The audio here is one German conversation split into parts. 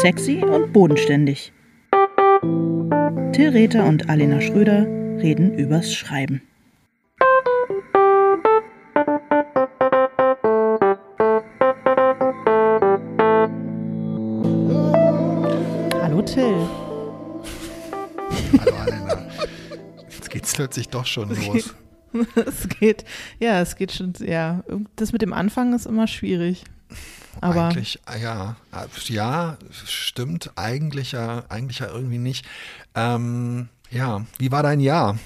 Sexy und bodenständig. Till Rether und Alena Schröder reden übers Schreiben. Hallo Till. Hallo Alena. Jetzt geht's plötzlich doch schon los. es geht, ja, es geht schon, ja. Das mit dem Anfang ist immer schwierig. Aber eigentlich, ja, ja, stimmt. Eigentlich ja, eigentlich ja irgendwie nicht. Ähm, ja, wie war dein Jahr?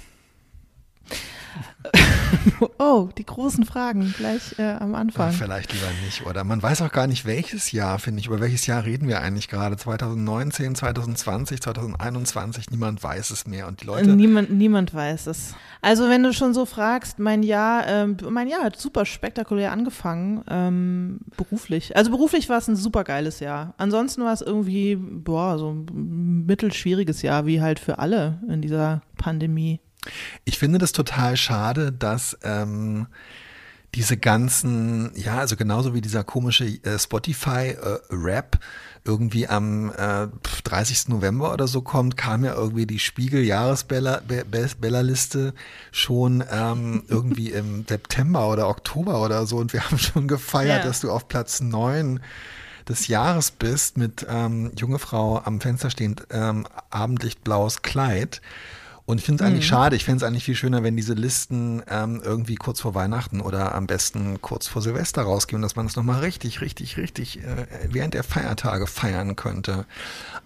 oh, die großen Fragen gleich äh, am Anfang. Ja, vielleicht lieber nicht, oder? Man weiß auch gar nicht, welches Jahr, finde ich. Über welches Jahr reden wir eigentlich gerade? 2019, 2020, 2021? Niemand weiß es mehr. Und die Leute. Niemand, niemand weiß es. Also, wenn du schon so fragst, mein Jahr, äh, mein Jahr hat super spektakulär angefangen, ähm, beruflich. Also, beruflich war es ein super geiles Jahr. Ansonsten war es irgendwie, boah, so ein mittelschwieriges Jahr, wie halt für alle in dieser Pandemie. Ich finde das total schade, dass ähm, diese ganzen, ja, also genauso wie dieser komische äh, Spotify-Rap äh, irgendwie am äh, 30. November oder so kommt, kam ja irgendwie die Spiegel-Jahresbella-Liste schon ähm, irgendwie im September oder Oktober oder so und wir haben schon gefeiert, yeah. dass du auf Platz 9 des Jahres bist mit ähm, junge Frau am Fenster stehend, ähm, Abendlichtblaues Kleid. Und ich finde es eigentlich mhm. schade. Ich fände es eigentlich viel schöner, wenn diese Listen ähm, irgendwie kurz vor Weihnachten oder am besten kurz vor Silvester rausgehen, dass man es nochmal richtig, richtig, richtig äh, während der Feiertage feiern könnte.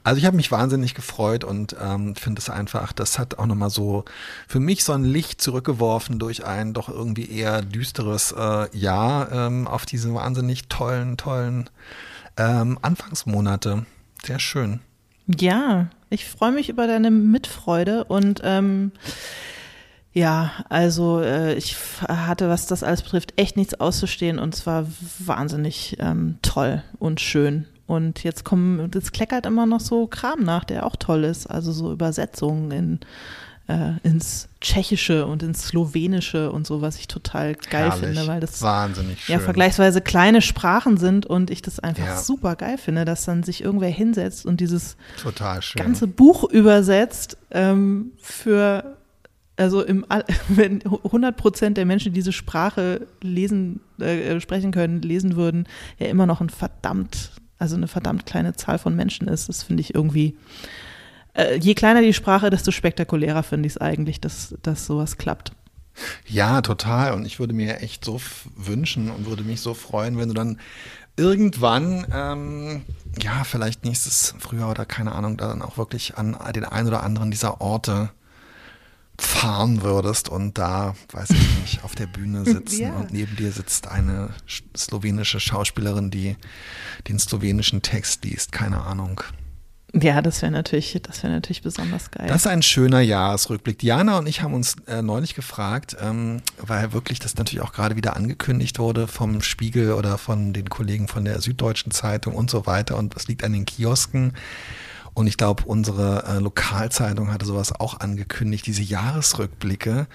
Also ich habe mich wahnsinnig gefreut und ähm, finde es einfach, das hat auch nochmal so für mich so ein Licht zurückgeworfen durch ein doch irgendwie eher düsteres äh, Jahr ähm, auf diese wahnsinnig tollen, tollen ähm, Anfangsmonate. Sehr schön. Ja, ich freue mich über deine Mitfreude und ähm, ja, also äh, ich hatte, was das alles betrifft, echt nichts auszustehen und es war wahnsinnig ähm, toll und schön. Und jetzt kommen, jetzt kleckert immer noch so Kram nach, der auch toll ist. Also so Übersetzungen in äh, ins Tschechische und ins Slowenische und so, was ich total geil Herrlich. finde, weil das Wahnsinnig schön. ja vergleichsweise kleine Sprachen sind und ich das einfach ja. super geil finde, dass dann sich irgendwer hinsetzt und dieses ganze Buch übersetzt ähm, für also im, wenn 100 Prozent der Menschen, die diese Sprache lesen, äh, sprechen können, lesen würden, ja immer noch ein verdammt, also eine verdammt kleine Zahl von Menschen ist. Das finde ich irgendwie äh, je kleiner die Sprache, desto spektakulärer finde ich es eigentlich, dass, dass sowas klappt. Ja, total. Und ich würde mir echt so wünschen und würde mich so freuen, wenn du dann irgendwann, ähm, ja, vielleicht nächstes Frühjahr oder keine Ahnung, dann auch wirklich an den einen oder anderen dieser Orte fahren würdest und da, weiß ich nicht, auf der Bühne sitzen ja. und neben dir sitzt eine slowenische Schauspielerin, die den slowenischen Text liest, keine Ahnung. Ja, das wäre natürlich, das wäre natürlich besonders geil. Das ist ein schöner Jahresrückblick. Diana und ich haben uns äh, neulich gefragt, ähm, weil wirklich das natürlich auch gerade wieder angekündigt wurde vom Spiegel oder von den Kollegen von der Süddeutschen Zeitung und so weiter. Und das liegt an den Kiosken. Und ich glaube, unsere äh, Lokalzeitung hatte sowas auch angekündigt, diese Jahresrückblicke.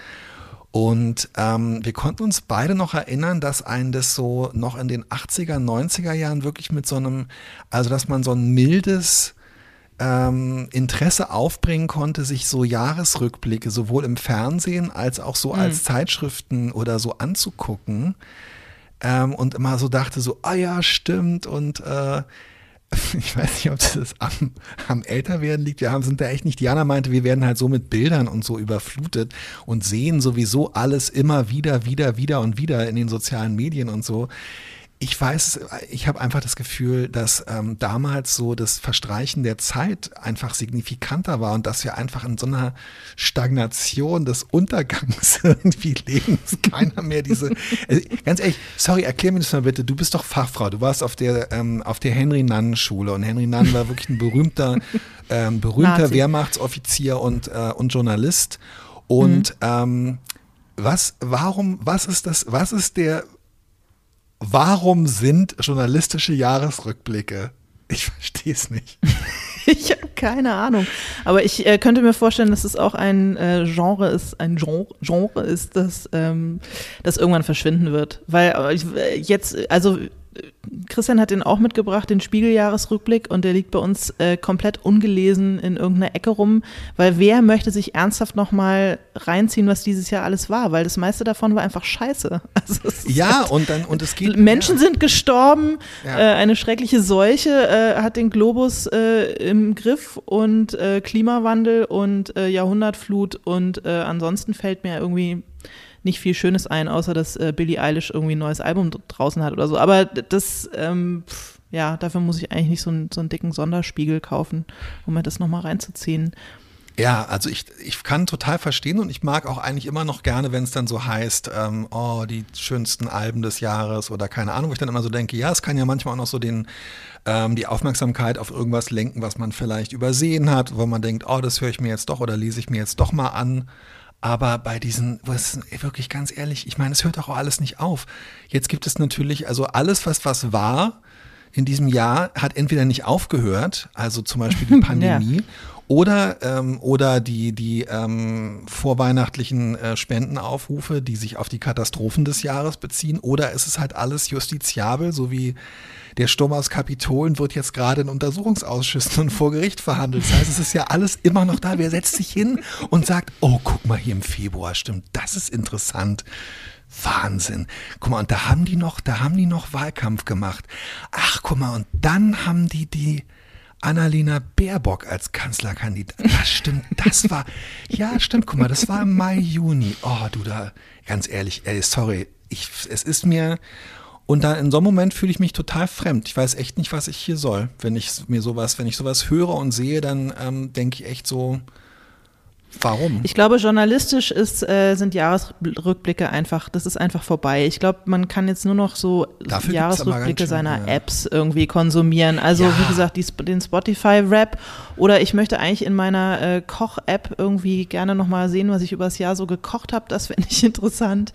Und ähm, wir konnten uns beide noch erinnern, dass ein das so noch in den 80er, 90er Jahren wirklich mit so einem, also dass man so ein mildes, ähm, Interesse aufbringen konnte, sich so Jahresrückblicke sowohl im Fernsehen als auch so mhm. als Zeitschriften oder so anzugucken. Ähm, und immer so dachte so, ah ja, stimmt. Und äh, ich weiß nicht, ob das am, am Älterwerden liegt. Wir haben, sind da echt nicht. Diana meinte, wir werden halt so mit Bildern und so überflutet und sehen sowieso alles immer wieder, wieder, wieder und wieder in den sozialen Medien und so ich weiß, ich habe einfach das Gefühl, dass ähm, damals so das Verstreichen der Zeit einfach signifikanter war und dass wir einfach in so einer Stagnation des Untergangs irgendwie leben. Keiner mehr diese. Also, ganz ehrlich, sorry, erklär mir das mal bitte. Du bist doch Fachfrau. Du warst auf der ähm, auf der Henry Nann Schule und Henry Nann war wirklich ein berühmter ähm, berühmter Nazi. Wehrmachtsoffizier und äh, und Journalist. Und mhm. ähm, was, warum, was ist das, was ist der, Warum sind journalistische Jahresrückblicke? Ich verstehe es nicht. ich habe keine Ahnung. Aber ich äh, könnte mir vorstellen, dass es auch ein äh, Genre ist, ein Genre, Genre ist, das, ähm, das irgendwann verschwinden wird. Weil äh, jetzt, also Christian hat den auch mitgebracht, den Spiegeljahresrückblick, und der liegt bei uns äh, komplett ungelesen in irgendeiner Ecke rum, weil wer möchte sich ernsthaft nochmal reinziehen, was dieses Jahr alles war, weil das meiste davon war einfach scheiße. Also ja, halt, und dann, und es geht. Menschen ja. sind gestorben, ja. äh, eine schreckliche Seuche äh, hat den Globus äh, im Griff und äh, Klimawandel und äh, Jahrhundertflut und ansonsten fällt mir irgendwie nicht viel Schönes ein, außer dass äh, Billie Eilish irgendwie ein neues Album draußen hat oder so. Aber das, ähm, pff, ja, dafür muss ich eigentlich nicht so, ein, so einen dicken Sonderspiegel kaufen, um mir das nochmal reinzuziehen. Ja, also ich, ich kann total verstehen und ich mag auch eigentlich immer noch gerne, wenn es dann so heißt, ähm, oh, die schönsten Alben des Jahres oder keine Ahnung, wo ich dann immer so denke, ja, es kann ja manchmal auch noch so den, ähm, die Aufmerksamkeit auf irgendwas lenken, was man vielleicht übersehen hat, wo man denkt, oh, das höre ich mir jetzt doch oder lese ich mir jetzt doch mal an. Aber bei diesen, was wirklich ganz ehrlich, ich meine, es hört auch alles nicht auf. Jetzt gibt es natürlich, also alles, was was war in diesem Jahr, hat entweder nicht aufgehört, also zum Beispiel die Pandemie, ja. Oder ähm, oder die die ähm, vorweihnachtlichen äh, Spendenaufrufe, die sich auf die Katastrophen des Jahres beziehen, oder es ist halt alles justiziabel, so wie der Sturm aus Kapitolen wird jetzt gerade in Untersuchungsausschüssen und vor Gericht verhandelt. Das heißt, es ist ja alles immer noch da. Wer setzt sich hin und sagt, oh, guck mal hier im Februar, stimmt, das ist interessant. Wahnsinn. Guck mal, und da haben die noch, da haben die noch Wahlkampf gemacht. Ach, guck mal, und dann haben die die Annalena Baerbock als Kanzlerkandidat. Das stimmt, das war, ja, stimmt, guck mal, das war im Mai, Juni. Oh, du da, ganz ehrlich, ey, sorry, ich, es ist mir, und da in so einem Moment fühle ich mich total fremd. Ich weiß echt nicht, was ich hier soll. Wenn ich mir sowas, wenn ich sowas höre und sehe, dann ähm, denke ich echt so, Warum? Ich glaube, journalistisch ist, äh, sind Jahresrückblicke einfach, das ist einfach vorbei. Ich glaube, man kann jetzt nur noch so Dafür Jahresrückblicke seiner ja. Apps irgendwie konsumieren. Also ja. wie gesagt, die, den Spotify-Rap oder ich möchte eigentlich in meiner äh, Koch-App irgendwie gerne nochmal sehen, was ich übers Jahr so gekocht habe. Das fände ich interessant.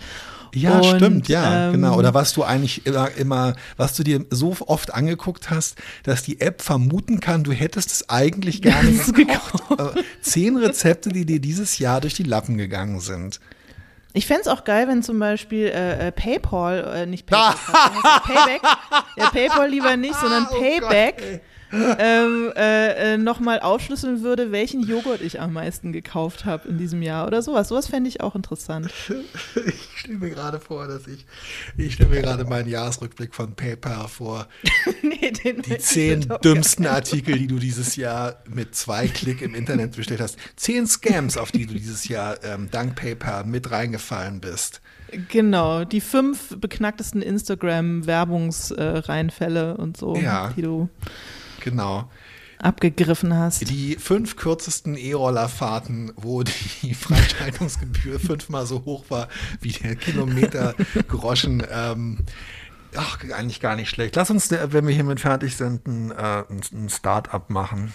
Ja, und, stimmt, ja, ähm, genau. Oder was du eigentlich immer, immer, was du dir so oft angeguckt hast, dass die App vermuten kann, du hättest es eigentlich gar nicht gekocht. Äh, zehn Rezepte, die dir dieses Jahr durch die Lappen gegangen sind. Ich fände es auch geil, wenn zum Beispiel äh, äh PayPal, äh, nicht PayPal, Payback, ja, PayPal lieber nicht, sondern oh Payback. Gott, ähm, äh, äh, nochmal aufschlüsseln würde, welchen Joghurt ich am meisten gekauft habe in diesem Jahr oder sowas. Sowas fände ich auch interessant. Ich stelle mir gerade vor, dass ich, ich stelle mir gerade meinen Jahresrückblick von PayPal vor. nee, den die zehn dümmsten Artikel, die du dieses Jahr mit zwei Klick im Internet bestellt hast. Zehn Scams, auf die du dieses Jahr ähm, dank PayPal mit reingefallen bist. Genau, die fünf beknacktesten Instagram-Werbungsreinfälle äh, und so, ja. die du Genau. Abgegriffen hast. Die fünf kürzesten E-Rollerfahrten, wo die Freischaltungsgebühr fünfmal so hoch war wie der Kilometer Groschen. Ähm, ach, eigentlich gar nicht schlecht. Lass uns, wenn wir hiermit fertig sind, ein, äh, ein Start-up machen.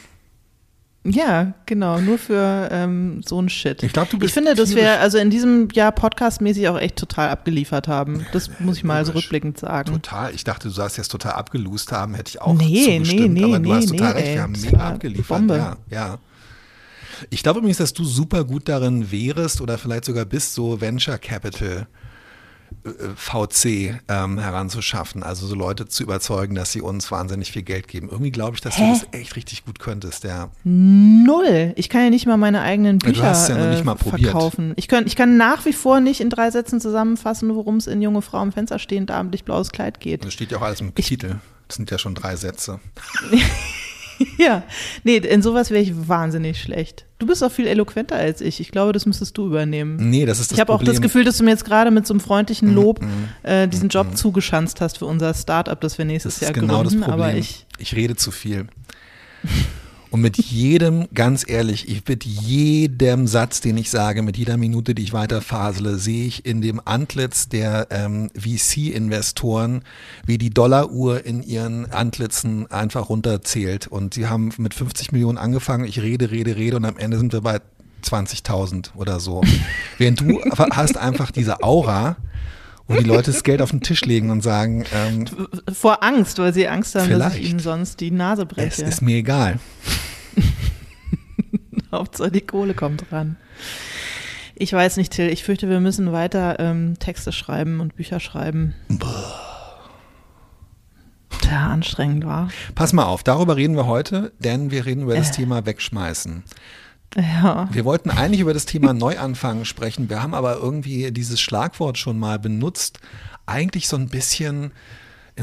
Ja, genau, nur für ähm, so ein Shit. Ich glaube, du bist. Ich finde, dass wir also in diesem Jahr podcastmäßig auch echt total abgeliefert haben. Das muss ich mal so rückblickend sagen. Total. Ich dachte, du sagst jetzt total abgelust haben, hätte ich auch nee, zugestimmt. Nee, nee, aber du nee, hast total nee, recht, wir haben mega abgeliefert. Bombe. Ja, ja. Ich glaube übrigens, dass du super gut darin wärest oder vielleicht sogar bist, so Venture Capital VC ähm, heranzuschaffen, also so Leute zu überzeugen, dass sie uns wahnsinnig viel Geld geben. Irgendwie glaube ich, dass Hä? du das echt richtig gut könntest, ja. Null. Ich kann ja nicht mal meine eigenen Bücher ja, ja äh, verkaufen. Ich, könnt, ich kann nach wie vor nicht in drei Sätzen zusammenfassen, worum es in junge Frau im Fenster stehend abendlich blaues Kleid geht. Das steht ja auch alles im ich, Titel. Das sind ja schon drei Sätze. ja, nee, in sowas wäre ich wahnsinnig schlecht. Du bist auch viel eloquenter als ich. Ich glaube, das müsstest du übernehmen. Nee, das ist das Ich habe auch das Gefühl, dass du mir jetzt gerade mit so einem freundlichen mm, Lob mm, äh, diesen Job mm. zugeschanzt hast für unser Startup, das wir nächstes das Jahr genau gründen. Das Problem. Aber ich, ich rede zu viel. Und mit jedem, ganz ehrlich, ich mit jedem Satz, den ich sage, mit jeder Minute, die ich weiterfasele, sehe ich in dem Antlitz der ähm, VC-Investoren, wie die Dollaruhr in ihren Antlitzen einfach runterzählt. Und sie haben mit 50 Millionen angefangen. Ich rede, rede, rede und am Ende sind wir bei 20.000 oder so. Während du hast einfach diese Aura, wo die Leute das Geld auf den Tisch legen und sagen. Ähm, Vor Angst, weil sie Angst haben, dass ich ihnen sonst die Nase breche. Es ist mir egal. Hauptsache die Kohle kommt ran. Ich weiß nicht, Till. Ich fürchte, wir müssen weiter ähm, Texte schreiben und Bücher schreiben. Boah. Alter, anstrengend war. Pass mal auf, darüber reden wir heute, denn wir reden über das äh. Thema Wegschmeißen. Ja. Wir wollten eigentlich über das Thema Neuanfangen sprechen. Wir haben aber irgendwie dieses Schlagwort schon mal benutzt. Eigentlich so ein bisschen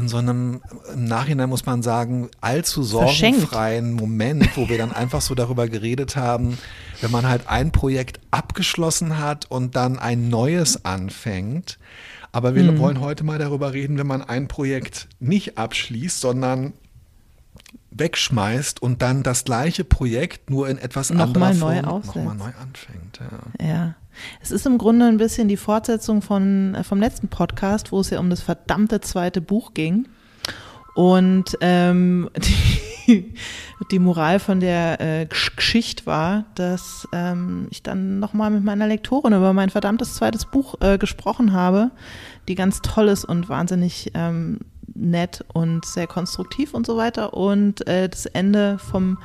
in so einem, im Nachhinein muss man sagen, allzu sorgenfreien Moment, wo wir dann einfach so darüber geredet haben, wenn man halt ein Projekt abgeschlossen hat und dann ein neues anfängt. Aber wir mhm. wollen heute mal darüber reden, wenn man ein Projekt nicht abschließt, sondern wegschmeißt und dann das gleiche Projekt nur in etwas noch anderer mal Form nochmal neu anfängt. Ja. ja. Es ist im Grunde ein bisschen die Fortsetzung von, äh, vom letzten Podcast, wo es ja um das verdammte zweite Buch ging. Und ähm, die, die Moral von der äh, Geschichte war, dass ähm, ich dann nochmal mit meiner Lektorin über mein verdammtes zweites Buch äh, gesprochen habe, die ganz toll ist und wahnsinnig ähm, nett und sehr konstruktiv und so weiter. Und äh, das Ende vom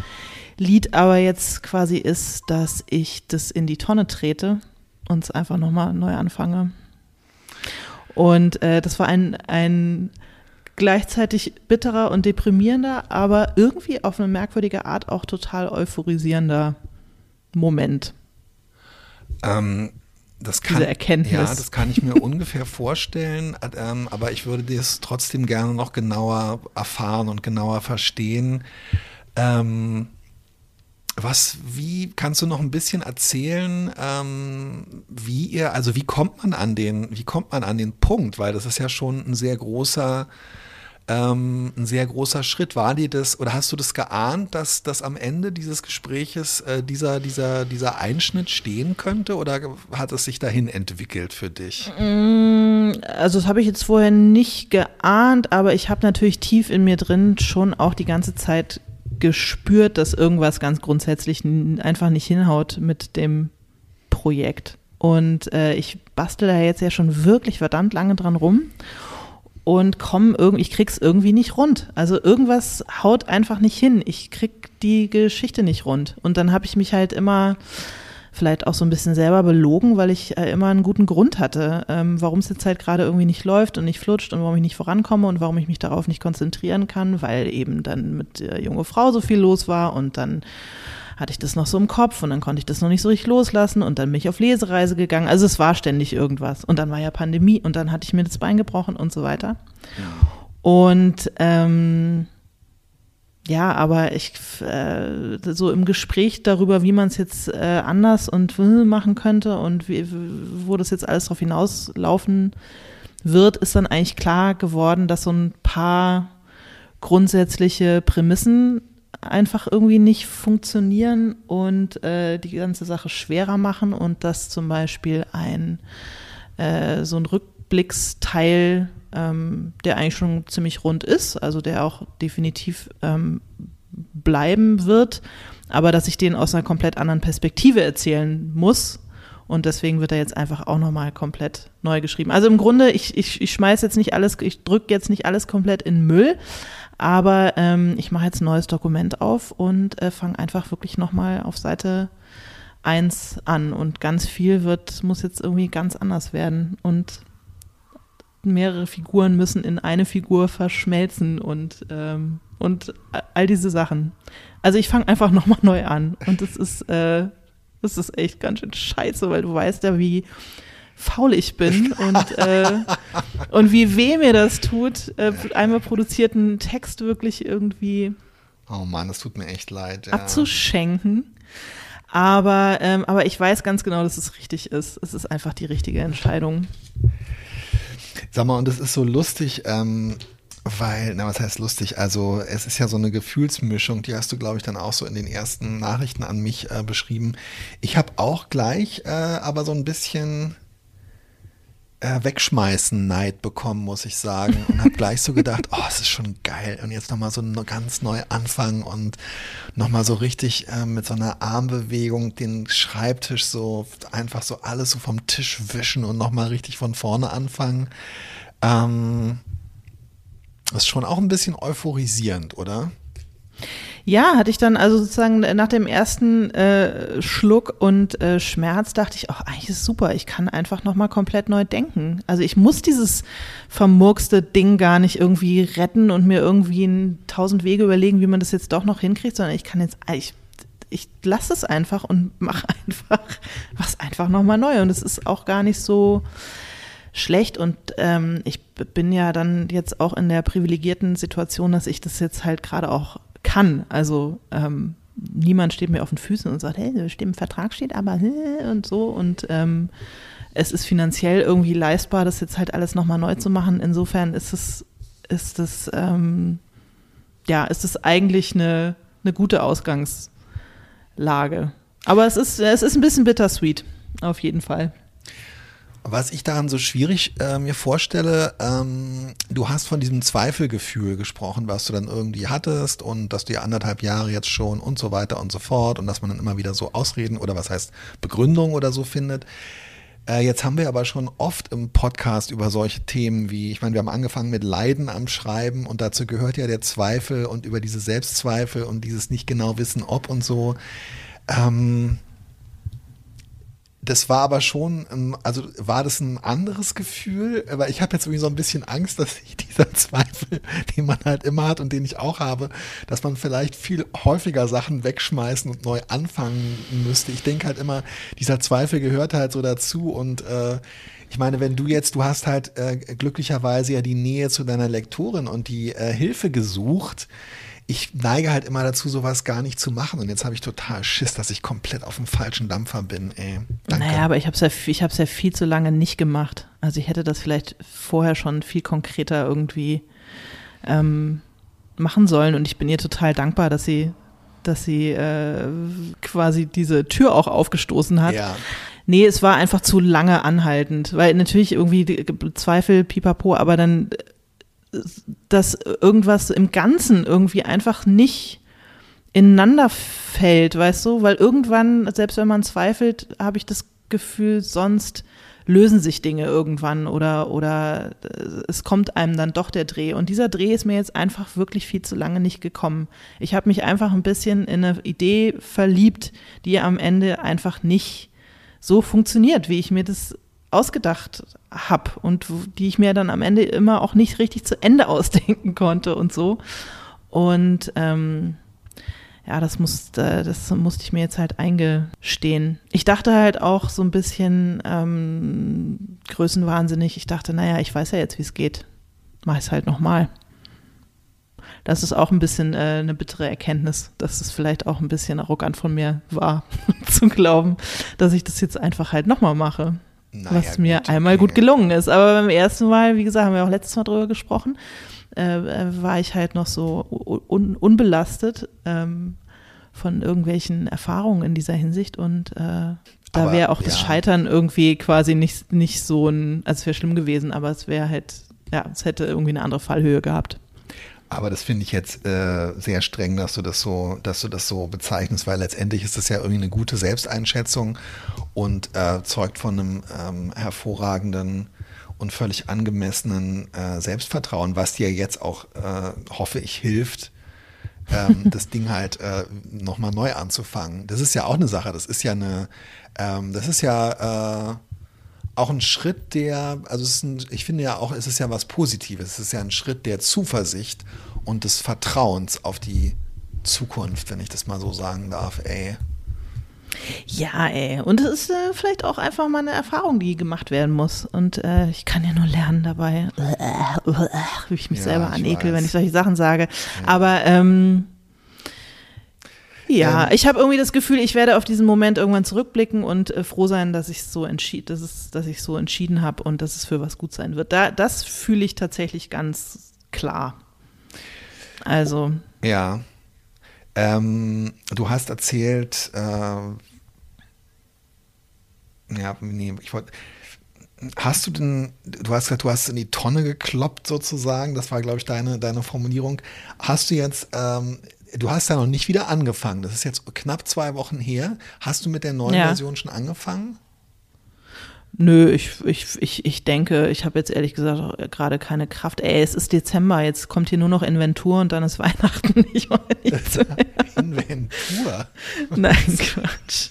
Lied aber jetzt quasi ist, dass ich das in die Tonne trete und es einfach nochmal neu anfange. Und äh, das war ein, ein gleichzeitig bitterer und deprimierender, aber irgendwie auf eine merkwürdige Art auch total euphorisierender Moment. Ähm, das kann, Diese Erkenntnis. Ja, das kann ich mir ungefähr vorstellen, ähm, aber ich würde das trotzdem gerne noch genauer erfahren und genauer verstehen. Ähm, was, wie kannst du noch ein bisschen erzählen, ähm, wie ihr, also wie kommt man an den, wie kommt man an den Punkt, weil das ist ja schon ein sehr großer ähm, ein sehr großer Schritt. War dir das oder hast du das geahnt, dass, dass am Ende dieses Gespräches äh, dieser, dieser, dieser Einschnitt stehen könnte oder hat es sich dahin entwickelt für dich? Mm, also das habe ich jetzt vorher nicht geahnt, aber ich habe natürlich tief in mir drin schon auch die ganze Zeit gespürt, dass irgendwas ganz grundsätzlich einfach nicht hinhaut mit dem Projekt. Und äh, ich bastel da jetzt ja schon wirklich verdammt lange dran rum und komm irgendwie, ich krieg's irgendwie nicht rund. Also irgendwas haut einfach nicht hin. Ich krieg die Geschichte nicht rund. Und dann habe ich mich halt immer vielleicht auch so ein bisschen selber belogen, weil ich äh, immer einen guten Grund hatte, ähm, warum es jetzt halt gerade irgendwie nicht läuft und nicht flutscht und warum ich nicht vorankomme und warum ich mich darauf nicht konzentrieren kann, weil eben dann mit der junge Frau so viel los war und dann hatte ich das noch so im Kopf und dann konnte ich das noch nicht so richtig loslassen und dann bin ich auf Lesereise gegangen. Also es war ständig irgendwas. Und dann war ja Pandemie und dann hatte ich mir das Bein gebrochen und so weiter. Ja. Und ähm, ja, aber ich äh, so im Gespräch darüber, wie man es jetzt äh, anders und machen könnte und wie, wo das jetzt alles drauf hinauslaufen wird, ist dann eigentlich klar geworden, dass so ein paar grundsätzliche Prämissen einfach irgendwie nicht funktionieren und äh, die ganze Sache schwerer machen und dass zum Beispiel ein äh, so ein Rückblicksteil, ähm, der eigentlich schon ziemlich rund ist, also der auch definitiv ähm, bleiben wird, aber dass ich den aus einer komplett anderen Perspektive erzählen muss. Und deswegen wird er jetzt einfach auch nochmal komplett neu geschrieben. Also im Grunde, ich, ich, ich schmeiß jetzt nicht alles, ich drücke jetzt nicht alles komplett in Müll, aber ähm, ich mache jetzt ein neues Dokument auf und äh, fange einfach wirklich nochmal auf Seite 1 an. Und ganz viel wird, muss jetzt irgendwie ganz anders werden. Und mehrere Figuren müssen in eine Figur verschmelzen und, ähm, und all diese Sachen. Also ich fange einfach nochmal neu an. Und das ist, äh, das ist echt ganz schön scheiße, weil du weißt ja, wie faul ich bin und, äh, und wie weh mir das tut, äh, einmal produzierten Text wirklich irgendwie Oh Mann, das tut mir echt leid. Ja. abzuschenken. Aber, ähm, aber ich weiß ganz genau, dass es richtig ist. Es ist einfach die richtige Entscheidung. Sag mal, und es ist so lustig, ähm, weil, na, was heißt lustig? Also, es ist ja so eine Gefühlsmischung, die hast du, glaube ich, dann auch so in den ersten Nachrichten an mich äh, beschrieben. Ich habe auch gleich, äh, aber so ein bisschen äh, wegschmeißen Neid bekommen, muss ich sagen. Und habe gleich so gedacht, oh, es ist schon geil. Und jetzt nochmal so ganz neu anfangen und nochmal so richtig äh, mit so einer Armbewegung den Schreibtisch so einfach so alles so vom Tisch wischen und nochmal richtig von vorne anfangen. Ähm, das ist schon auch ein bisschen euphorisierend, oder? Ja, hatte ich dann also sozusagen nach dem ersten äh, Schluck und äh, Schmerz dachte ich, ach, eigentlich ist super, ich kann einfach nochmal komplett neu denken. Also ich muss dieses vermurkste Ding gar nicht irgendwie retten und mir irgendwie in tausend Wege überlegen, wie man das jetzt doch noch hinkriegt, sondern ich kann jetzt, ich, ich lasse es einfach und mache einfach was einfach nochmal neu. Und es ist auch gar nicht so schlecht und ähm, ich bin ja dann jetzt auch in der privilegierten Situation, dass ich das jetzt halt gerade auch kann. Also ähm, niemand steht mir auf den Füßen und sagt, hey, im Vertrag steht aber und so und ähm, es ist finanziell irgendwie leistbar, das jetzt halt alles nochmal neu zu machen. Insofern ist es, ist es, ähm, ja, ist es eigentlich eine, eine gute Ausgangslage. Aber es ist, es ist ein bisschen bittersweet, auf jeden Fall. Was ich daran so schwierig äh, mir vorstelle, ähm, du hast von diesem Zweifelgefühl gesprochen, was du dann irgendwie hattest und dass du ja anderthalb Jahre jetzt schon und so weiter und so fort und dass man dann immer wieder so Ausreden oder was heißt Begründung oder so findet. Äh, jetzt haben wir aber schon oft im Podcast über solche Themen wie, ich meine, wir haben angefangen mit Leiden am Schreiben und dazu gehört ja der Zweifel und über diese Selbstzweifel und dieses nicht genau wissen, ob und so. Ähm, das war aber schon, also war das ein anderes Gefühl, aber ich habe jetzt irgendwie so ein bisschen Angst, dass sich dieser Zweifel, den man halt immer hat und den ich auch habe, dass man vielleicht viel häufiger Sachen wegschmeißen und neu anfangen müsste. Ich denke halt immer, dieser Zweifel gehört halt so dazu und äh, ich meine, wenn du jetzt, du hast halt äh, glücklicherweise ja die Nähe zu deiner Lektorin und die äh, Hilfe gesucht ich neige halt immer dazu, sowas gar nicht zu machen. Und jetzt habe ich total Schiss, dass ich komplett auf dem falschen Dampfer bin. Ey, danke. Naja, aber ich habe es ja, ich hab's ja viel zu lange nicht gemacht. Also ich hätte das vielleicht vorher schon viel konkreter irgendwie ähm, machen sollen. Und ich bin ihr total dankbar, dass sie, dass sie äh, quasi diese Tür auch aufgestoßen hat. Ja. Nee, es war einfach zu lange anhaltend, weil natürlich irgendwie Zweifel, pipapo, aber dann dass irgendwas im Ganzen irgendwie einfach nicht ineinander fällt, weißt du? Weil irgendwann, selbst wenn man zweifelt, habe ich das Gefühl, sonst lösen sich Dinge irgendwann oder, oder äh, es kommt einem dann doch der Dreh. Und dieser Dreh ist mir jetzt einfach wirklich viel zu lange nicht gekommen. Ich habe mich einfach ein bisschen in eine Idee verliebt, die am Ende einfach nicht so funktioniert, wie ich mir das ausgedacht habe und die ich mir dann am Ende immer auch nicht richtig zu Ende ausdenken konnte und so. Und ähm, ja, das, musste, das musste ich mir jetzt halt eingestehen. Ich dachte halt auch so ein bisschen ähm, größenwahnsinnig. Ich dachte, naja, ich weiß ja jetzt, wie es geht. Mach es halt nochmal. Das ist auch ein bisschen äh, eine bittere Erkenntnis, dass es vielleicht auch ein bisschen arrogant von mir war, zu glauben, dass ich das jetzt einfach halt nochmal mache. Naja, was mir gut, einmal okay. gut gelungen ist. Aber beim ersten Mal, wie gesagt, haben wir auch letztes Mal drüber gesprochen, äh, äh war ich halt noch so un unbelastet ähm, von irgendwelchen Erfahrungen in dieser Hinsicht und äh, da wäre auch ja. das Scheitern irgendwie quasi nicht, nicht so ein, also es wäre schlimm gewesen, aber es wäre halt, ja, es hätte irgendwie eine andere Fallhöhe gehabt. Aber das finde ich jetzt äh, sehr streng, dass du das so, dass du das so bezeichnest, weil letztendlich ist das ja irgendwie eine gute Selbsteinschätzung und äh, zeugt von einem ähm, hervorragenden und völlig angemessenen äh, Selbstvertrauen, was dir jetzt auch, äh, hoffe ich, hilft, ähm, das Ding halt äh, nochmal neu anzufangen. Das ist ja auch eine Sache. Das ist ja eine, ähm, das ist ja äh, auch ein Schritt der, also es ist ein, ich finde ja auch, es ist ja was Positives. Es ist ja ein Schritt der Zuversicht und des Vertrauens auf die Zukunft, wenn ich das mal so sagen darf, ey. Ja, ey. Und es ist äh, vielleicht auch einfach mal eine Erfahrung, die gemacht werden muss. Und äh, ich kann ja nur lernen dabei. Wie ich mich ja, selber anekel, wenn ich solche Sachen sage. Ja. Aber ähm, ja, ähm, ich habe irgendwie das Gefühl, ich werde auf diesen Moment irgendwann zurückblicken und äh, froh sein, dass ich so entschieden, dass, es, dass ich so entschieden habe und dass es für was gut sein wird. Da, das fühle ich tatsächlich ganz klar. Also. Ja. Ähm, du hast erzählt, äh, ja, nee, ich wollte. Hast du denn, du hast gesagt, du hast in die Tonne gekloppt sozusagen, das war, glaube ich, deine, deine Formulierung. Hast du jetzt ähm, du hast ja noch nicht wieder angefangen. Das ist jetzt knapp zwei Wochen her. Hast du mit der neuen ja. Version schon angefangen? Nö, ich, ich, ich, ich denke, ich habe jetzt ehrlich gesagt gerade keine Kraft. Ey, es ist Dezember, jetzt kommt hier nur noch Inventur und dann ist Weihnachten. Mehr. Inventur. Nein, Quatsch.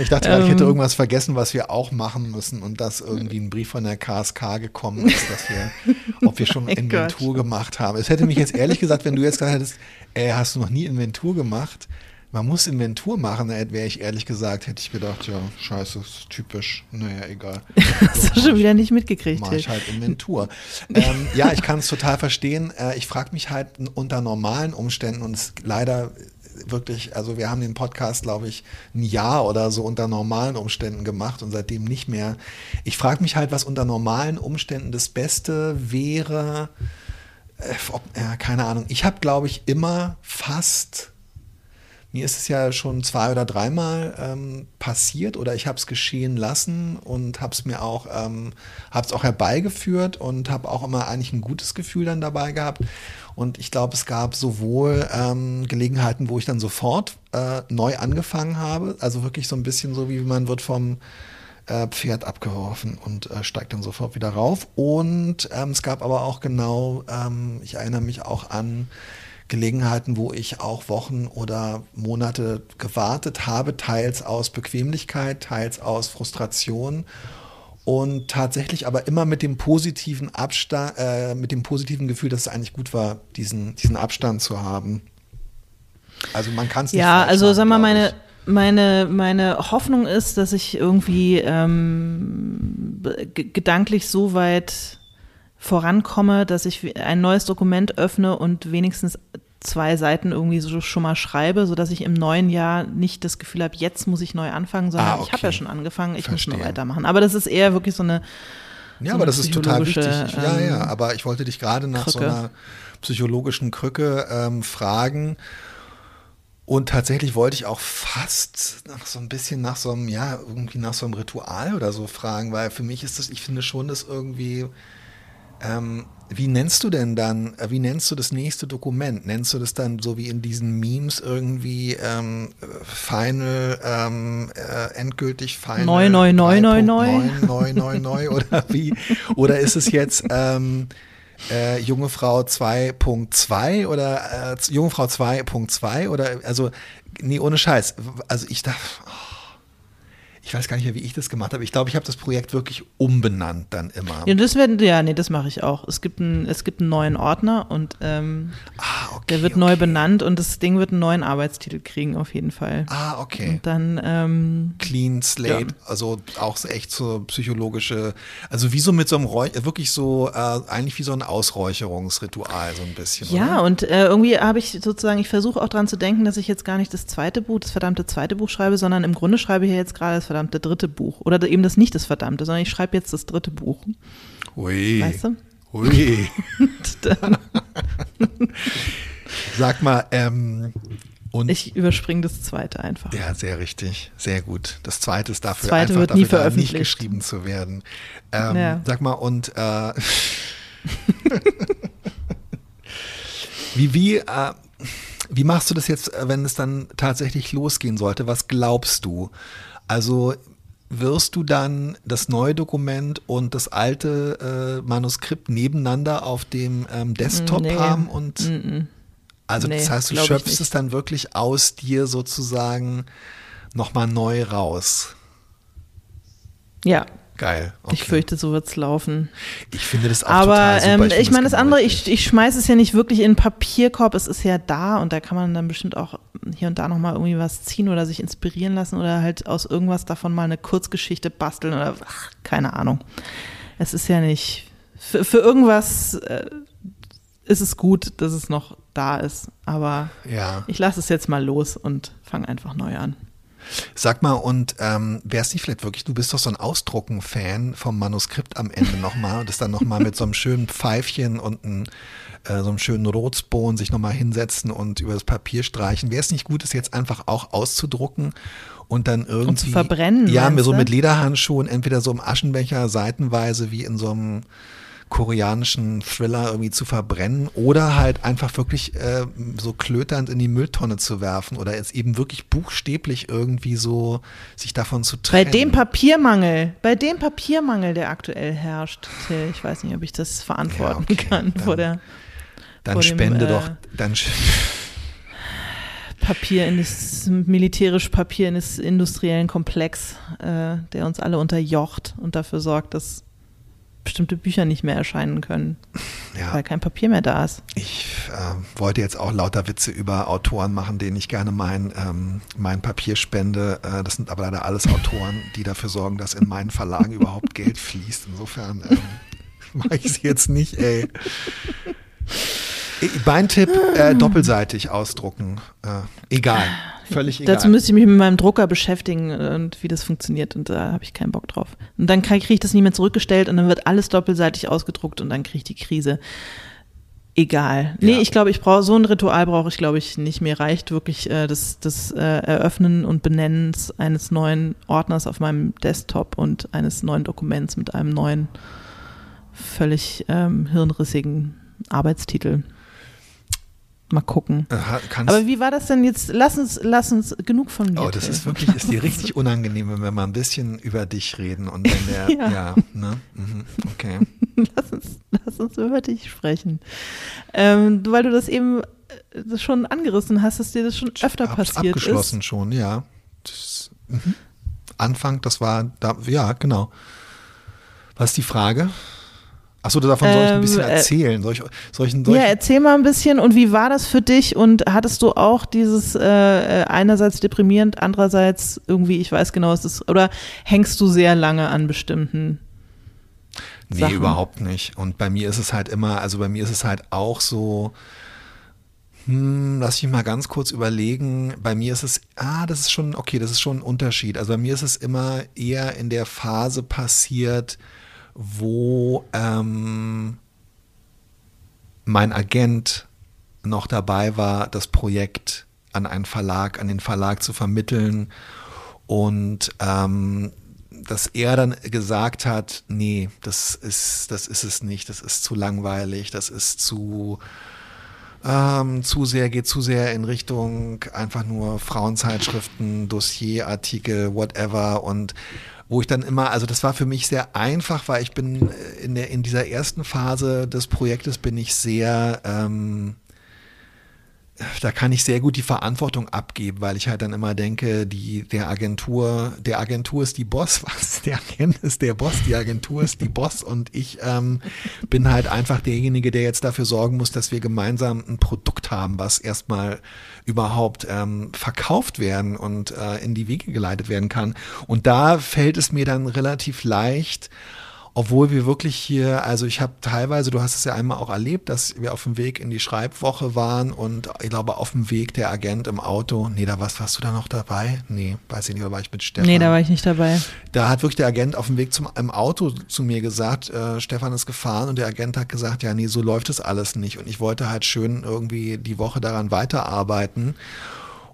Ich dachte, ähm, ich hätte ähm. irgendwas vergessen, was wir auch machen müssen und dass irgendwie ein Brief von der KSK gekommen ist, dass wir, ob wir schon Inventur Gott. gemacht haben. Es hätte mich jetzt ehrlich gesagt, wenn du jetzt gesagt hättest, ey, hast du noch nie Inventur gemacht? Man muss Inventur machen, wäre ich ehrlich gesagt, hätte ich gedacht, ja, scheiße, ist typisch. Naja, egal. Hast du schon wieder nicht mitgekriegt. Mach ich halt Inventur. ähm, ja, ich kann es total verstehen. Äh, ich frage mich halt unter normalen Umständen und es leider wirklich, also wir haben den Podcast, glaube ich, ein Jahr oder so unter normalen Umständen gemacht und seitdem nicht mehr. Ich frage mich halt, was unter normalen Umständen das Beste wäre. Äh, ob, ja, keine Ahnung. Ich habe, glaube ich, immer fast mir ist es ja schon zwei oder dreimal ähm, passiert oder ich habe es geschehen lassen und habe es mir auch, ähm, habe auch herbeigeführt und habe auch immer eigentlich ein gutes Gefühl dann dabei gehabt. Und ich glaube, es gab sowohl ähm, Gelegenheiten, wo ich dann sofort äh, neu angefangen habe, also wirklich so ein bisschen so, wie man wird vom äh, Pferd abgeworfen und äh, steigt dann sofort wieder rauf. Und ähm, es gab aber auch genau, ähm, ich erinnere mich auch an Gelegenheiten, wo ich auch Wochen oder Monate gewartet habe, teils aus Bequemlichkeit, teils aus Frustration und tatsächlich aber immer mit dem positiven Abstand, äh, mit dem positiven Gefühl, dass es eigentlich gut war, diesen, diesen Abstand zu haben. Also man kann es nicht. Ja, also sag mal, meine, meine, meine Hoffnung ist, dass ich irgendwie ähm, gedanklich so weit vorankomme, dass ich ein neues Dokument öffne und wenigstens zwei Seiten irgendwie so schon mal schreibe, sodass ich im neuen Jahr nicht das Gefühl habe, jetzt muss ich neu anfangen, sondern ah, okay. ich habe ja schon angefangen, ich Verstehe. muss nur weitermachen. Aber das ist eher wirklich so eine. Ja, so aber das ist total wichtig. Ja, ja, ähm, aber ich wollte dich gerade nach Krücke. so einer psychologischen Krücke ähm, fragen. Und tatsächlich wollte ich auch fast nach so ein bisschen nach so einem, ja, irgendwie nach so einem Ritual oder so fragen, weil für mich ist das, ich finde schon, dass irgendwie ähm, wie nennst du denn dann, äh, wie nennst du das nächste Dokument? Nennst du das dann so wie in diesen Memes irgendwie ähm, Final, ähm, äh, endgültig Final? Neu, neu, neu, neu, neu. Neu, neu, neu, oder wie? Oder ist es jetzt ähm, äh, Junge Frau 2.2 oder äh, Junge Frau 2.2 oder, also, nee, ohne Scheiß. Also ich dachte, oh ich weiß gar nicht mehr, wie ich das gemacht habe. Ich glaube, ich habe das Projekt wirklich umbenannt dann immer. Ja, das werden, ja, nee, das mache ich auch. Es gibt, ein, es gibt einen neuen Ordner und ähm, ah, okay, der wird okay. neu benannt und das Ding wird einen neuen Arbeitstitel kriegen, auf jeden Fall. Ah, okay. Und dann ähm, Clean Slate, ja. also auch echt so psychologische, also wie so mit so einem Räuch, wirklich so, äh, eigentlich wie so ein Ausräucherungsritual, so ein bisschen. Ja, oder? und äh, irgendwie habe ich sozusagen, ich versuche auch dran zu denken, dass ich jetzt gar nicht das zweite Buch, das verdammte zweite Buch schreibe, sondern im Grunde schreibe ich ja jetzt gerade das verdammte dritte Buch. Oder eben das nicht das verdammte, sondern ich schreibe jetzt das dritte Buch. Ui. Weißt du? Ui. Sag mal, ähm, und ich überspringe das zweite einfach. Ja, sehr richtig, sehr gut. Das zweite ist dafür das zweite einfach wird dafür nie veröffentlicht. nicht geschrieben zu werden. Ähm, ja. Sag mal, und äh, wie, wie, äh, wie machst du das jetzt, wenn es dann tatsächlich losgehen sollte? Was glaubst du? Also wirst du dann das neue Dokument und das alte äh, Manuskript nebeneinander auf dem ähm, Desktop nee. haben und mm -mm. also nee, das heißt, du schöpfst es dann wirklich aus dir sozusagen nochmal neu raus. Ja, Geil. Okay. Ich fürchte, so wird es laufen. Ich finde das auch Aber, total super. Ähm, ich, ich meine, das andere, ich, ich schmeiße es ja nicht wirklich in den Papierkorb. Es ist ja da und da kann man dann bestimmt auch hier und da nochmal irgendwie was ziehen oder sich inspirieren lassen oder halt aus irgendwas davon mal eine Kurzgeschichte basteln oder ach, keine Ahnung. Es ist ja nicht, für, für irgendwas äh, ist es gut, dass es noch da ist. Aber ja. ich lasse es jetzt mal los und fange einfach neu an. Sag mal, und ähm, wäre es nicht vielleicht wirklich, du bist doch so ein Ausdrucken-Fan vom Manuskript am Ende nochmal und das dann nochmal mit so einem schönen Pfeifchen und ein, äh, so einem schönen Rotsbohnen sich nochmal hinsetzen und über das Papier streichen. Wäre es nicht gut, das jetzt einfach auch auszudrucken und dann irgendwie. Und zu verbrennen. Ja, mir so mit Lederhandschuhen, entweder so im Aschenbecher seitenweise wie in so einem koreanischen Thriller irgendwie zu verbrennen oder halt einfach wirklich äh, so klöternd in die Mülltonne zu werfen oder jetzt eben wirklich buchstäblich irgendwie so sich davon zu trennen. Bei dem Papiermangel, bei dem Papiermangel, der aktuell herrscht, Till, ich weiß nicht, ob ich das verantworten ja, okay. kann dann, vor der. Dann vor spende dem, doch, äh, dann Papier in das militärisch Papier in das industriellen Komplex, äh, der uns alle unterjocht und dafür sorgt, dass bestimmte Bücher nicht mehr erscheinen können, ja. weil kein Papier mehr da ist. Ich äh, wollte jetzt auch lauter Witze über Autoren machen, denen ich gerne mein, ähm, mein Papier spende. Äh, das sind aber leider alles Autoren, die dafür sorgen, dass in meinen Verlagen überhaupt Geld fließt. Insofern ähm, mache ich es jetzt nicht, ey. Mein Tipp, äh, doppelseitig ausdrucken. Äh, egal, völlig egal. Dazu müsste ich mich mit meinem Drucker beschäftigen und wie das funktioniert und da habe ich keinen Bock drauf. Und dann kriege ich das nicht mehr zurückgestellt und dann wird alles doppelseitig ausgedruckt und dann kriege ich die Krise. Egal. Nee, ja. ich glaube, ich brauche so ein Ritual brauche ich, glaube ich, nicht. Mir reicht wirklich äh, das, das äh, Eröffnen und Benennen eines neuen Ordners auf meinem Desktop und eines neuen Dokuments mit einem neuen, völlig ähm, hirnrissigen Arbeitstitel. Mal gucken. Äh, Aber wie war das denn jetzt? Lass uns, lass uns genug von mir. Oh, das ist wirklich, ist dir richtig unangenehm, wenn wir mal ein bisschen über dich reden und wenn der, ja, ja ne? Mhm, okay. lass uns, lass uns über dich sprechen. Ähm, weil du das eben äh, schon angerissen hast, dass dir das schon öfter Hab's passiert abgeschlossen ist. schon, ja. Das, mhm. Anfang, das war da, ja, genau. Was ist die Frage? Achso, davon soll ich ein bisschen ähm, äh, erzählen. Soll ich, soll ich, soll ja, erzähl mal ein bisschen. Und wie war das für dich? Und hattest du auch dieses äh, äh, einerseits deprimierend, andererseits irgendwie, ich weiß genau, es ist, oder hängst du sehr lange an bestimmten Nee, Sachen? überhaupt nicht. Und bei mir ist es halt immer, also bei mir ist es halt auch so, hm, lass mich mal ganz kurz überlegen. Bei mir ist es, ah, das ist schon, okay, das ist schon ein Unterschied. Also bei mir ist es immer eher in der Phase passiert, wo ähm, mein Agent noch dabei war, das Projekt an einen Verlag, an den Verlag zu vermitteln. Und ähm, dass er dann gesagt hat, nee, das ist, das ist es nicht, das ist zu langweilig, das ist zu, ähm, zu sehr, geht zu sehr in Richtung einfach nur Frauenzeitschriften, Dossierartikel, whatever. Und wo ich dann immer, also das war für mich sehr einfach, weil ich bin äh, in, der, in dieser ersten Phase des Projektes bin ich sehr, ähm, da kann ich sehr gut die Verantwortung abgeben, weil ich halt dann immer denke, die, der Agentur, der Agentur ist die Boss, was? Der Agent ist der Boss, die Agentur ist die Boss und ich ähm, bin halt einfach derjenige, der jetzt dafür sorgen muss, dass wir gemeinsam ein Produkt haben, was erstmal überhaupt ähm, verkauft werden und äh, in die Wege geleitet werden kann. Und da fällt es mir dann relativ leicht, obwohl wir wirklich hier, also ich habe teilweise, du hast es ja einmal auch erlebt, dass wir auf dem Weg in die Schreibwoche waren und ich glaube auf dem Weg der Agent im Auto, nee, da warst, warst du da noch dabei? Nee, weiß ich nicht, oder war ich mit Stefan? Nee, da war ich nicht dabei. Da hat wirklich der Agent auf dem Weg zum im Auto zu mir gesagt, äh, Stefan ist gefahren und der Agent hat gesagt, ja, nee, so läuft es alles nicht und ich wollte halt schön irgendwie die Woche daran weiterarbeiten.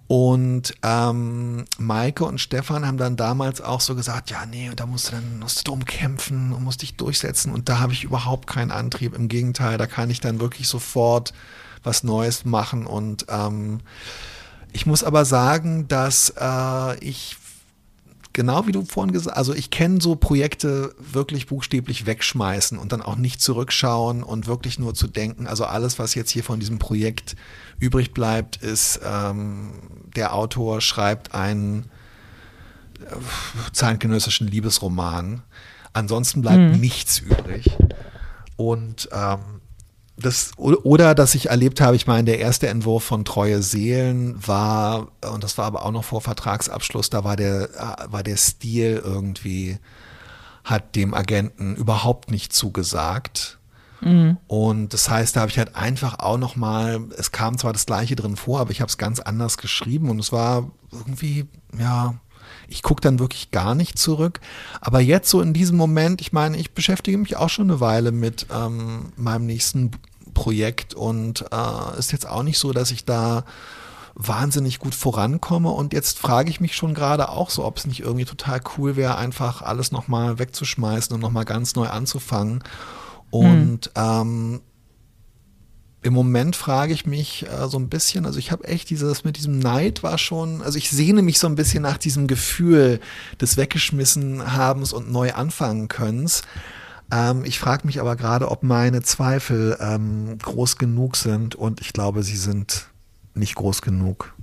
Und ähm, Maike und Stefan haben dann damals auch so gesagt, ja, nee, da musst du dann musst du drum kämpfen und musst dich durchsetzen. Und da habe ich überhaupt keinen Antrieb. Im Gegenteil, da kann ich dann wirklich sofort was Neues machen. Und ähm, ich muss aber sagen, dass äh, ich genau wie du vorhin gesagt hast, also ich kenne so Projekte wirklich buchstäblich wegschmeißen und dann auch nicht zurückschauen und wirklich nur zu denken, also alles, was jetzt hier von diesem Projekt übrig bleibt, ist, ähm, der Autor schreibt einen äh, zeitgenössischen Liebesroman. Ansonsten bleibt mhm. nichts übrig. Und ähm, das, oder dass ich erlebt habe, ich meine, der erste Entwurf von Treue Seelen war, und das war aber auch noch vor Vertragsabschluss, da war der, äh, war der Stil irgendwie, hat dem Agenten überhaupt nicht zugesagt. Mhm. Und das heißt, da habe ich halt einfach auch noch mal, es kam zwar das gleiche drin vor, aber ich habe es ganz anders geschrieben und es war irgendwie, ja, ich gucke dann wirklich gar nicht zurück. Aber jetzt so in diesem Moment, ich meine, ich beschäftige mich auch schon eine Weile mit ähm, meinem nächsten Projekt und äh, ist jetzt auch nicht so, dass ich da wahnsinnig gut vorankomme. Und jetzt frage ich mich schon gerade auch so, ob es nicht irgendwie total cool wäre, einfach alles nochmal wegzuschmeißen und nochmal ganz neu anzufangen. Und hm. ähm, im Moment frage ich mich äh, so ein bisschen, also ich habe echt dieses mit diesem Neid war schon, also ich sehne mich so ein bisschen nach diesem Gefühl des weggeschmissen habens und neu anfangen könnens. Ähm, ich frage mich aber gerade, ob meine Zweifel ähm, groß genug sind und ich glaube, sie sind nicht groß genug.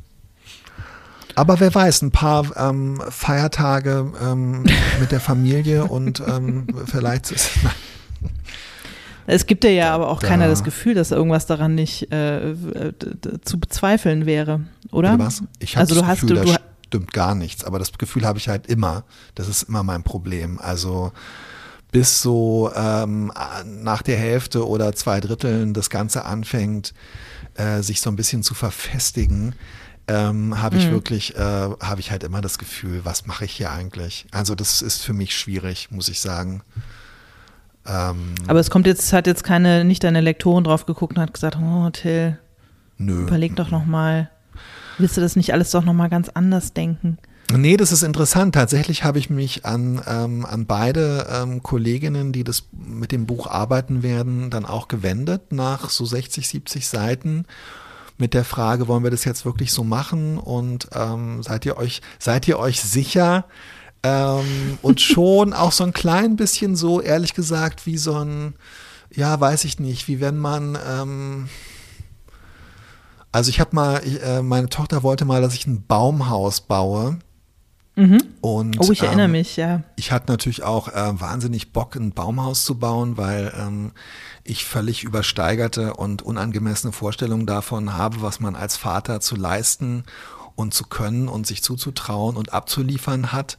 Aber wer weiß, ein paar ähm, Feiertage ähm, mit der Familie und ähm, vielleicht ist. Es gibt ja, ja aber auch da. keiner das Gefühl, dass irgendwas daran nicht äh, zu bezweifeln wäre, oder? was? Ich also du Gefühl, hast du, du stimmt gar nichts, aber das Gefühl habe ich halt immer. Das ist immer mein Problem. Also bis so ähm, nach der Hälfte oder zwei Dritteln das Ganze anfängt, äh, sich so ein bisschen zu verfestigen, ähm, habe ich mhm. wirklich, äh, habe ich halt immer das Gefühl, was mache ich hier eigentlich? Also das ist für mich schwierig, muss ich sagen. Ähm, Aber es kommt jetzt, hat jetzt keine, nicht deine Lektorin drauf geguckt und hat gesagt, oh Till, nö. überleg doch nochmal. Willst du das nicht alles doch nochmal ganz anders denken? Nee, das ist interessant. Tatsächlich habe ich mich an, ähm, an beide ähm, Kolleginnen, die das mit dem Buch arbeiten werden, dann auch gewendet nach so 60, 70 Seiten mit der Frage, wollen wir das jetzt wirklich so machen und ähm, seid ihr euch, seid ihr euch sicher? Ähm, und schon auch so ein klein bisschen so, ehrlich gesagt, wie so ein, ja, weiß ich nicht, wie wenn man, ähm, also ich habe mal, ich, äh, meine Tochter wollte mal, dass ich ein Baumhaus baue. Mhm. Und, oh, ich erinnere ähm, mich, ja. Ich hatte natürlich auch äh, wahnsinnig Bock, ein Baumhaus zu bauen, weil ähm, ich völlig übersteigerte und unangemessene Vorstellungen davon habe, was man als Vater zu leisten und zu können und sich zuzutrauen und abzuliefern hat.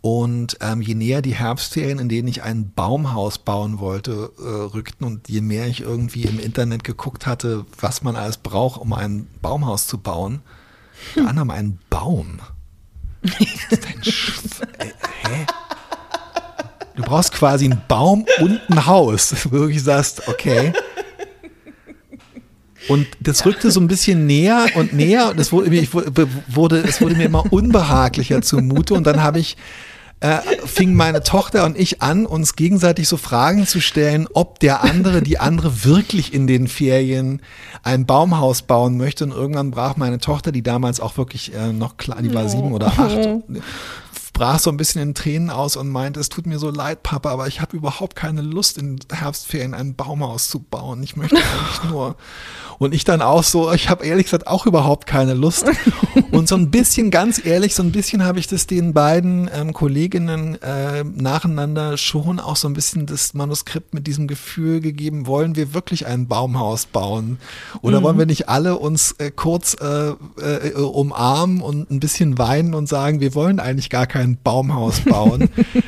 Und ähm, je näher die Herbstferien, in denen ich ein Baumhaus bauen wollte, äh, rückten und je mehr ich irgendwie im Internet geguckt hatte, was man alles braucht, um ein Baumhaus zu bauen, hm. unter anderem einen Baum. Dein Sch äh, hä? Du brauchst quasi einen Baum und ein Haus, wo du wirklich sagst, okay. Und das rückte so ein bisschen näher und näher und es wurde, wurde, es wurde mir immer unbehaglicher zumute. Und dann habe ich äh, fingen meine Tochter und ich an, uns gegenseitig so Fragen zu stellen, ob der andere, die andere wirklich in den Ferien ein Baumhaus bauen möchte. Und irgendwann brach meine Tochter, die damals auch wirklich äh, noch klar, die war sieben oder acht, brach so ein bisschen in Tränen aus und meinte, es tut mir so leid, Papa, aber ich habe überhaupt keine Lust, in Herbstferien ein Baumhaus zu bauen. Ich möchte eigentlich nur. Und ich dann auch so, ich habe ehrlich gesagt auch überhaupt keine Lust. Und so ein bisschen, ganz ehrlich, so ein bisschen habe ich das den beiden ähm, Kolleginnen äh, nacheinander schon auch so ein bisschen das Manuskript mit diesem Gefühl gegeben, wollen wir wirklich ein Baumhaus bauen? Oder mhm. wollen wir nicht alle uns äh, kurz äh, äh, umarmen und ein bisschen weinen und sagen, wir wollen eigentlich gar kein Baumhaus bauen?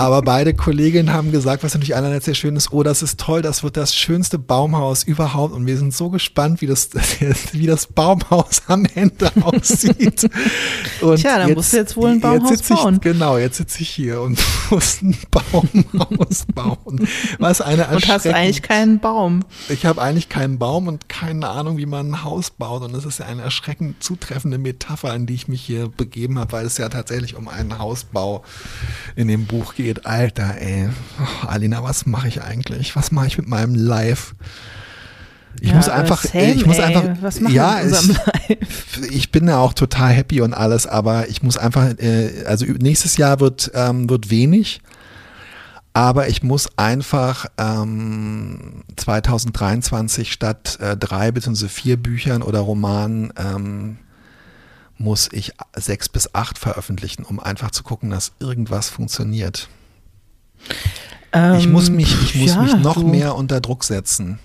Aber beide Kolleginnen haben gesagt, was natürlich einerseits sehr schön ist, oh, das ist toll, das wird das schönste Baumhaus überhaupt und wir sind so gespannt, wie das, wie das Baumhaus am Ende aussieht. Und Tja, dann jetzt, musst du jetzt wohl ein Baumhaus bauen. Ich, genau, jetzt sitze ich hier und muss ein Baumhaus bauen. Was eine Und hast eigentlich keinen Baum. Ich habe eigentlich keinen Baum und keine Ahnung, wie man ein Haus baut und das ist ja eine erschreckend zutreffende Metapher, an die ich mich hier begeben habe, weil es ja tatsächlich um einen Hausbau in dem Buch geht geht. Alter, ey. Oh, Alina, was mache ich eigentlich? Was mache ich mit meinem Live? Ich ja, muss einfach, same, ich muss ey. einfach, was ja, ich, ich, bin ja auch total happy und alles, aber ich muss einfach, äh, also nächstes Jahr wird, ähm, wird wenig, aber ich muss einfach ähm, 2023 statt äh, drei bzw. vier Büchern oder Romanen ähm, muss ich sechs bis acht veröffentlichen, um einfach zu gucken, dass irgendwas funktioniert. Ähm, ich muss mich, ich muss ja, mich noch du. mehr unter Druck setzen.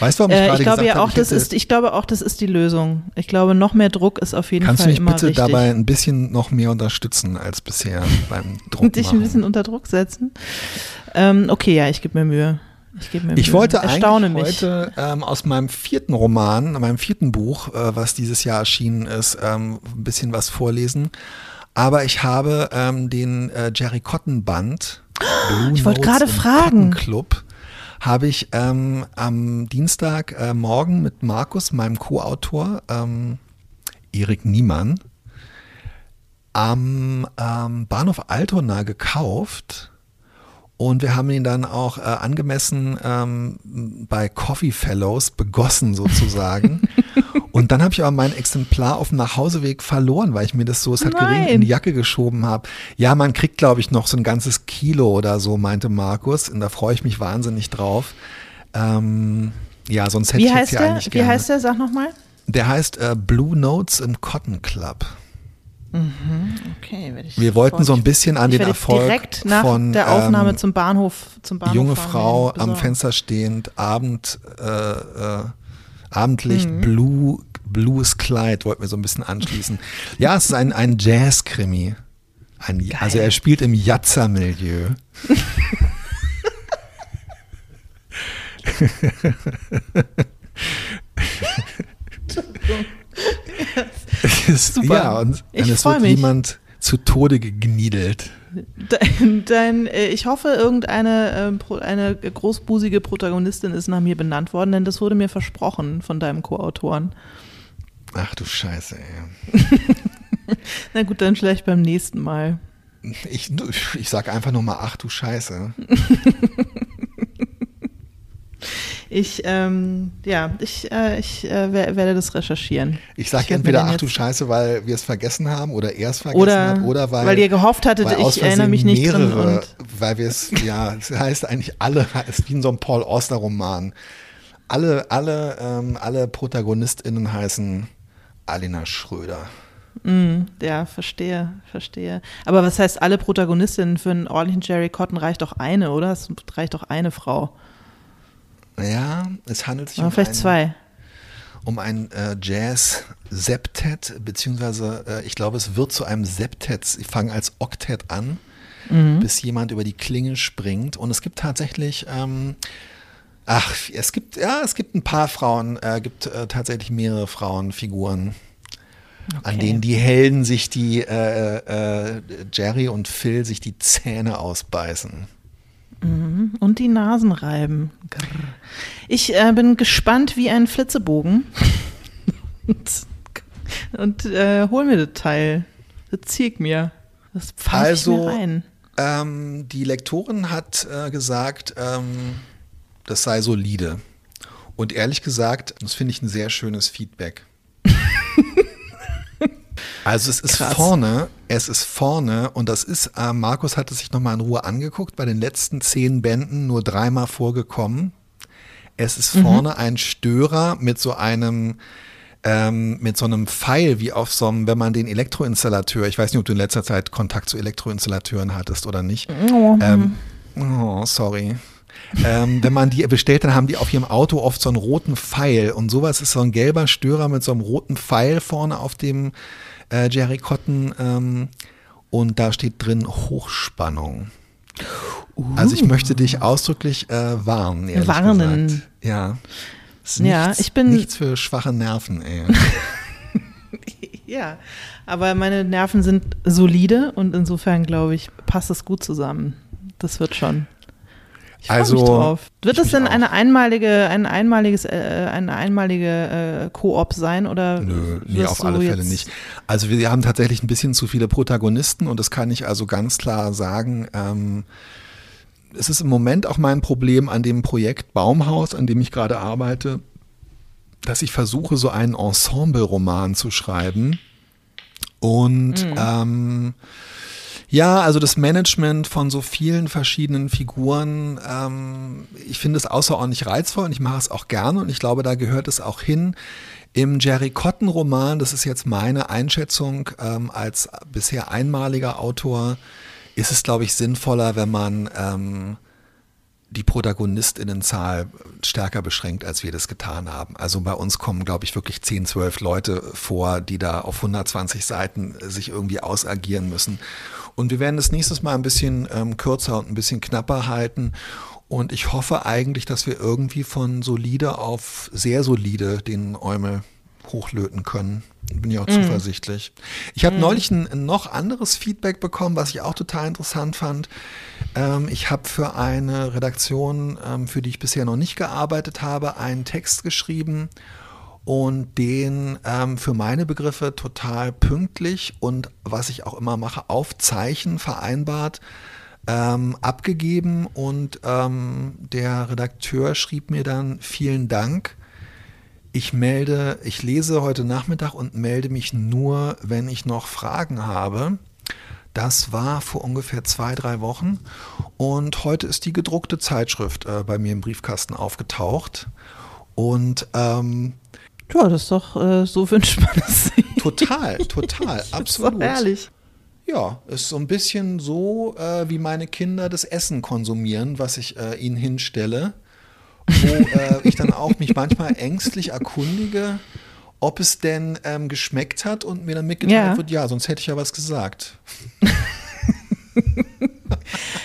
Weißt du, warum ich äh, gerade ich glaube gesagt ja auch, das ist, ich glaube auch, das ist die Lösung. Ich glaube, noch mehr Druck ist auf jeden Fall immer Kannst du mich bitte dabei ein bisschen noch mehr unterstützen als bisher beim Druck Dich ein bisschen unter Druck setzen? Ähm, okay, ja, ich gebe mir Mühe. Ich, gebe mir ich Mühe. wollte Erstaune eigentlich mich. heute ähm, aus meinem vierten Roman, meinem vierten Buch, äh, was dieses Jahr erschienen ist, ähm, ein bisschen was vorlesen. Aber ich habe ähm, den äh, Jerry Cotton Band. Blue ich wollte gerade fragen. Club habe ich ähm, am Dienstag äh, morgen mit Markus, meinem Co-Autor, ähm, Erik Niemann, am ähm, Bahnhof Altona gekauft und wir haben ihn dann auch äh, angemessen ähm, bei Coffee Fellows begossen sozusagen. und dann habe ich aber mein Exemplar auf dem Nachhauseweg verloren, weil ich mir das so, es hat Nein. gering in die Jacke geschoben habe. Ja, man kriegt, glaube ich, noch so ein ganzes Kilo oder so, meinte Markus. Und da freue ich mich wahnsinnig drauf. Ähm, ja, sonst hätte Wie ich heißt jetzt der? ja eigentlich Wie heißt der? Sag nochmal. Der heißt äh, Blue Notes im Cotton Club. Mhm, okay, werde ich Wir wollten so ein bisschen an den Erfolg direkt nach von der Aufnahme ähm, zum Bahnhof, zum Bahnhof junge Frau am Fenster stehend, Abend, äh, äh, Abendlicht, Mhm. Blue, blues Kleid, wollten wir so ein bisschen anschließen. ja, es ist ein, ein Jazz-Krimi. Ein, also er spielt im Super. Ja, und, und es wird mich. jemand zu Tode gegniedelt. Dein, dein, äh, ich hoffe, irgendeine ähm, eine großbusige Protagonistin ist nach mir benannt worden, denn das wurde mir versprochen von deinem Co-Autoren. Ach du Scheiße, ey. Na gut, dann vielleicht beim nächsten Mal. Ich, ich sag einfach nur mal, ach du Scheiße. Ich, ähm, ja, ich, äh, ich äh, wer- werde das recherchieren. Ich sage entweder ach du Scheiße, weil wir es vergessen haben oder er es vergessen Oder, hat oder weil, weil ihr gehofft hattet, ich erinnere mich nicht drin. mehrere, Und weil wir es, ja, es heißt eigentlich alle, es ist wie in so einem Paul Auster Roman. Alle, alle, ähm, alle ProtagonistInnen heißen Alina Schröder. ja, verstehe, verstehe. Aber was heißt, alle Protagonistinnen für einen ordentlichen Jerry Cotton reicht doch eine, oder? Es reicht doch eine Frau. Ja, es handelt sich Oder um vielleicht ein, zwei. um ein äh, Jazz-Septett, beziehungsweise äh, ich glaube, es wird zu einem Septett. Sie fangen als Oktett an, Mhm. bis jemand über die Klinge springt. Und es gibt tatsächlich, ähm, ach, es gibt, ja, es gibt ein paar Frauen, äh, gibt äh, tatsächlich mehrere Frauenfiguren. An Okay. denen die Helden sich die, äh, äh, Jerry und Phil sich die Zähne ausbeißen. Und die Nasen reiben. Ich äh, bin gespannt wie ein Flitzebogen. und und äh, hol mir das Teil. Das zieht mir. Das pfeift Also, mir rein. Ähm, die Lektorin hat äh, gesagt, ähm, das sei solide. Und ehrlich gesagt, das finde ich ein sehr schönes Feedback. Also es ist Krass. vorne, es ist vorne und das ist, äh, Markus hat es sich nochmal in Ruhe angeguckt, bei den letzten zehn Bänden nur dreimal vorgekommen. Es ist vorne ein Störer mit so einem, ähm, mit so einem Pfeil, wie auf so einem, wenn man den Elektroinstallateur, ich weiß nicht, ob du in letzter Zeit Kontakt zu Elektroinstallateuren hattest oder nicht. Ähm, oh, sorry. ähm, wenn man die bestellt, dann haben die auf ihrem Auto oft so einen roten Pfeil und sowas ist so ein gelber Störer mit so einem roten Pfeil vorne auf dem äh, Jerry Cotton ähm, und da steht drin Hochspannung. Also ich möchte dich ausdrücklich äh, warnen, ehrlich Warnen. gesagt. Ja. Ist Ja, nichts, ich bin- nichts für schwache Nerven, ey. Ja, aber meine Nerven sind solide und insofern glaube ich, passt es gut zusammen. Das wird schon. Ich freue Also, mich drauf. Wird es denn auch. eine einmalige, ein einmaliges, äh, eine einmalige äh, Koop sein oder? Nö, nee, auf alle Fälle nicht. Also wir haben tatsächlich ein bisschen zu viele Protagonisten und das kann ich also ganz klar sagen. Ähm, es ist im Moment auch mein Problem an dem Projekt Baumhaus, an dem ich gerade arbeite, dass ich versuche, so einen Ensemble-Roman zu schreiben. Und ähm, ja, also das Management von so vielen verschiedenen Figuren, ähm, ich finde es außerordentlich reizvoll und ich mache es auch gerne und ich glaube, da gehört es auch hin. Im Jerry Cotton Roman, das ist jetzt meine Einschätzung ähm, als bisher einmaliger Autor, ist es, glaube ich, sinnvoller, wenn man ähm, die Protagonistinnenzahl stärker beschränkt, als wir das getan haben. Also bei uns kommen, glaube ich, wirklich 10, 12 Leute vor, die da auf 120 Seiten sich irgendwie ausagieren müssen. Und wir werden das nächstes Mal ein bisschen ähm, kürzer und ein bisschen knapper halten. Und ich hoffe eigentlich, dass wir irgendwie von solide auf sehr solide den Eumel hochlöten können. Bin ich auch zuversichtlich. Ich habe neulich ein, ein noch anderes Feedback bekommen, was ich auch total interessant fand. Ähm, ich habe für eine Redaktion, ähm, für die ich bisher noch nicht gearbeitet habe, einen Text geschrieben und den ähm, für meine Begriffe total pünktlich und was ich auch immer mache, auf Zeichen vereinbart ähm, abgegeben und ähm, der Redakteur schrieb mir dann vielen Dank. Ich melde, ich lese heute Nachmittag und melde mich nur, wenn ich noch Fragen habe. Das war vor ungefähr zwei, drei Wochen. Und heute ist die gedruckte Zeitschrift äh, bei mir im Briefkasten aufgetaucht. Und ähm, Ja, das ist doch, äh, so wünscht man es. Total, total, absolut. Das ist herrlich. Ja, ist so ein bisschen so, äh, wie meine Kinder das Essen konsumieren, was ich äh, ihnen hinstelle, wo äh, ich dann auch mich manchmal ängstlich erkundige, ob es denn ähm, geschmeckt hat und mir dann mitgeteilt ja. wird, ja, sonst hätte ich ja was gesagt.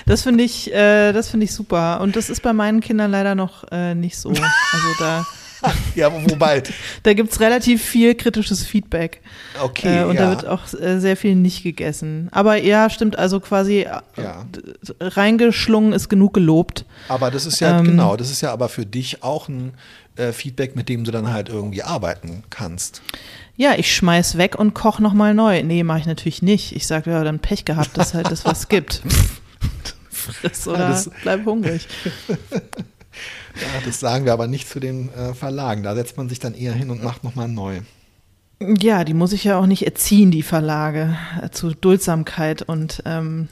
das finde ich, äh, das finde ich super. Und das ist bei meinen Kindern leider noch äh, nicht so. Also da ja, wobei. da gibt es relativ viel kritisches Feedback. Okay. Äh, und ja. da wird auch äh, sehr viel nicht gegessen. Aber ja, stimmt, also quasi äh, ja. reingeschlungen ist genug gelobt. Aber das ist ja, ähm, genau, das ist ja aber für dich auch ein äh, Feedback, mit dem du dann halt irgendwie arbeiten kannst. Ja, ich schmeiß weg und koch nochmal neu. Nee, mache ich natürlich nicht. Ich sage, ja, dann Pech gehabt, dass halt das was gibt. Friss oder ja, bleib hungrig. Ja, das sagen wir aber nicht zu den äh, Verlagen. Da setzt man sich dann eher hin und macht nochmal neu. Ja, die muss ich ja auch nicht erziehen, die Verlage, äh, zu Duldsamkeit und ähm,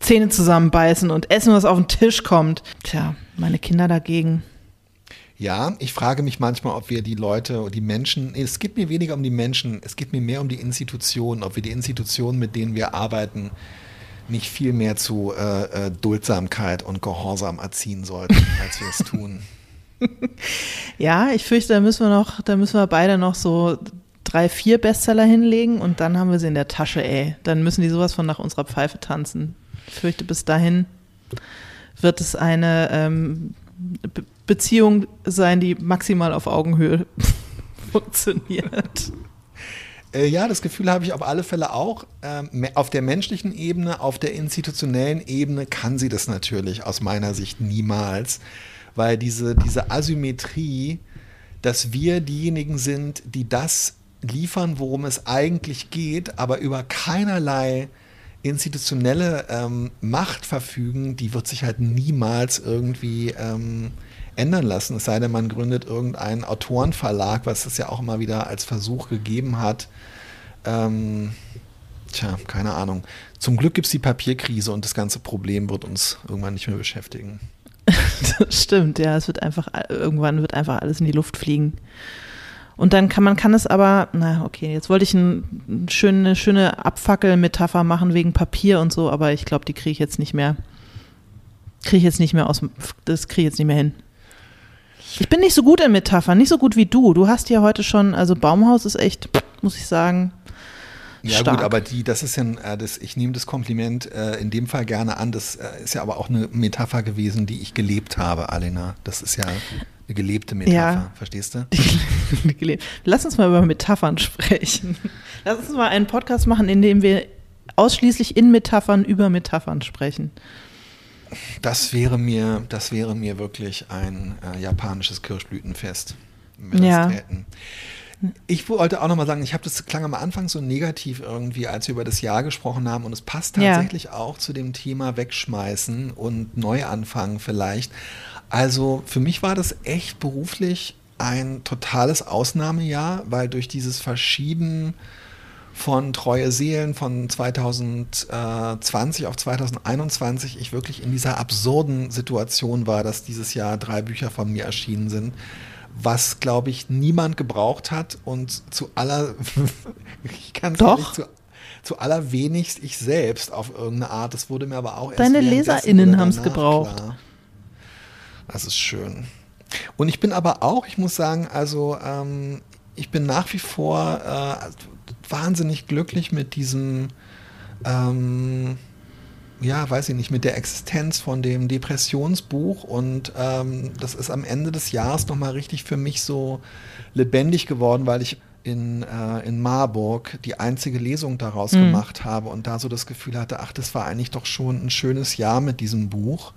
Zähne zusammenbeißen und essen, was auf den Tisch kommt. Tja, meine Kinder dagegen. Ja, ich frage mich manchmal, ob wir die Leute, die Menschen, es geht mir weniger um die Menschen, es geht mir mehr um die Institutionen, ob wir die Institutionen, mit denen wir arbeiten, nicht viel mehr zu äh, äh, Duldsamkeit und Gehorsam erziehen sollten, als wir es tun. ja, ich fürchte, da müssen wir noch, da müssen wir beide noch so drei, vier Bestseller hinlegen und dann haben wir sie in der Tasche, ey. Dann müssen die sowas von nach unserer Pfeife tanzen. Ich fürchte, bis dahin wird es eine ähm, Be Beziehung sein, die maximal auf Augenhöhe funktioniert. Äh, ja, das Gefühl habe ich auf alle Fälle auch. Ähm, auf der menschlichen Ebene, auf der institutionellen Ebene kann sie das natürlich aus meiner Sicht niemals, weil diese, diese Asymmetrie, dass wir diejenigen sind, die das liefern, worum es eigentlich geht, aber über keinerlei institutionelle ähm, Macht verfügen, die wird sich halt niemals irgendwie ähm, ändern lassen. Es sei denn, man gründet irgendeinen Autorenverlag, was es ja auch immer wieder als Versuch gegeben hat. Ähm, tja, keine Ahnung. Zum Glück gibt es die Papierkrise und das ganze Problem wird uns irgendwann nicht mehr beschäftigen. das stimmt, ja. Es wird einfach, irgendwann wird einfach alles in die Luft fliegen. Und dann kann man kann es aber, na okay, jetzt wollte ich ein, eine schöne Abfackel-Metapher machen wegen Papier und so, aber ich glaube, die kriege ich jetzt nicht mehr. Kriege ich jetzt nicht mehr aus, das kriege ich jetzt nicht mehr hin. Ich bin nicht so gut in Metaphern, nicht so gut wie du. Du hast ja heute schon, also Baumhaus ist echt, muss ich sagen. Ja stark. gut, aber die, das ist ja, äh, das, ich nehme das Kompliment äh, in dem Fall gerne an. Das äh, ist ja aber auch eine Metapher gewesen, die ich gelebt habe, Alena. Das ist ja eine gelebte Metapher, ja. verstehst du? Lass uns mal über Metaphern sprechen. Lass uns mal einen Podcast machen, in dem wir ausschließlich in Metaphern über Metaphern sprechen das wäre mir, das wäre mir wirklich ein äh, japanisches Kirschblütenfest. Ja. Ich wollte auch nochmal sagen, ich habe das klang am Anfang so negativ irgendwie, als wir über das Jahr gesprochen haben und es passt tatsächlich ja. auch zu dem Thema Wegschmeißen und Neuanfangen vielleicht. Also für mich war das echt beruflich ein totales Ausnahmejahr, weil durch dieses Verschieben von Treue Seelen von 2020 auf 2021 ich wirklich in dieser absurden Situation war, dass dieses Jahr drei Bücher von mir erschienen sind, was, glaube ich, niemand gebraucht hat und zu aller, ich kann es nicht zu, zu allerwenigst ich selbst auf irgendeine Art. Das wurde mir aber auch erst Deine LeserInnen haben es gebraucht. Klar. Das ist schön. Und ich bin aber auch, ich muss sagen, also ähm, ich bin nach wie vor äh, wahnsinnig glücklich mit diesem, ähm, ja, weiß ich nicht, mit der Existenz von dem Depressionsbuch und ähm, das ist am Ende des Jahres nochmal richtig für mich so lebendig geworden, weil ich in, äh, in Marburg die einzige Lesung daraus mhm. gemacht habe und da so das Gefühl hatte, ach, das war eigentlich doch schon ein schönes Jahr mit diesem Buch.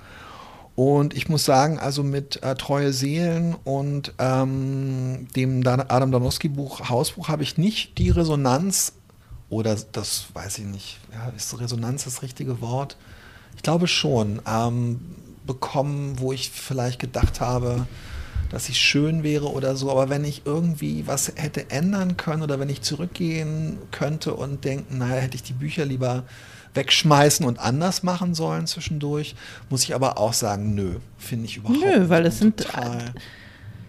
Und ich muss sagen, also mit äh, Treue Seelen und ähm, dem Adam Danowski Buch Hausbuch habe ich nicht die Resonanz oder das weiß ich nicht, ja, ist Resonanz das richtige Wort? Ich glaube schon, ähm, bekommen, wo ich vielleicht gedacht habe, dass ich schön wäre oder so. Aber wenn ich irgendwie was hätte ändern können oder wenn ich zurückgehen könnte und denken, naja, hätte ich die Bücher lieber wegschmeißen und anders machen sollen zwischendurch, muss ich aber auch sagen, nö, finde ich überhaupt nicht. Nö, weil es sind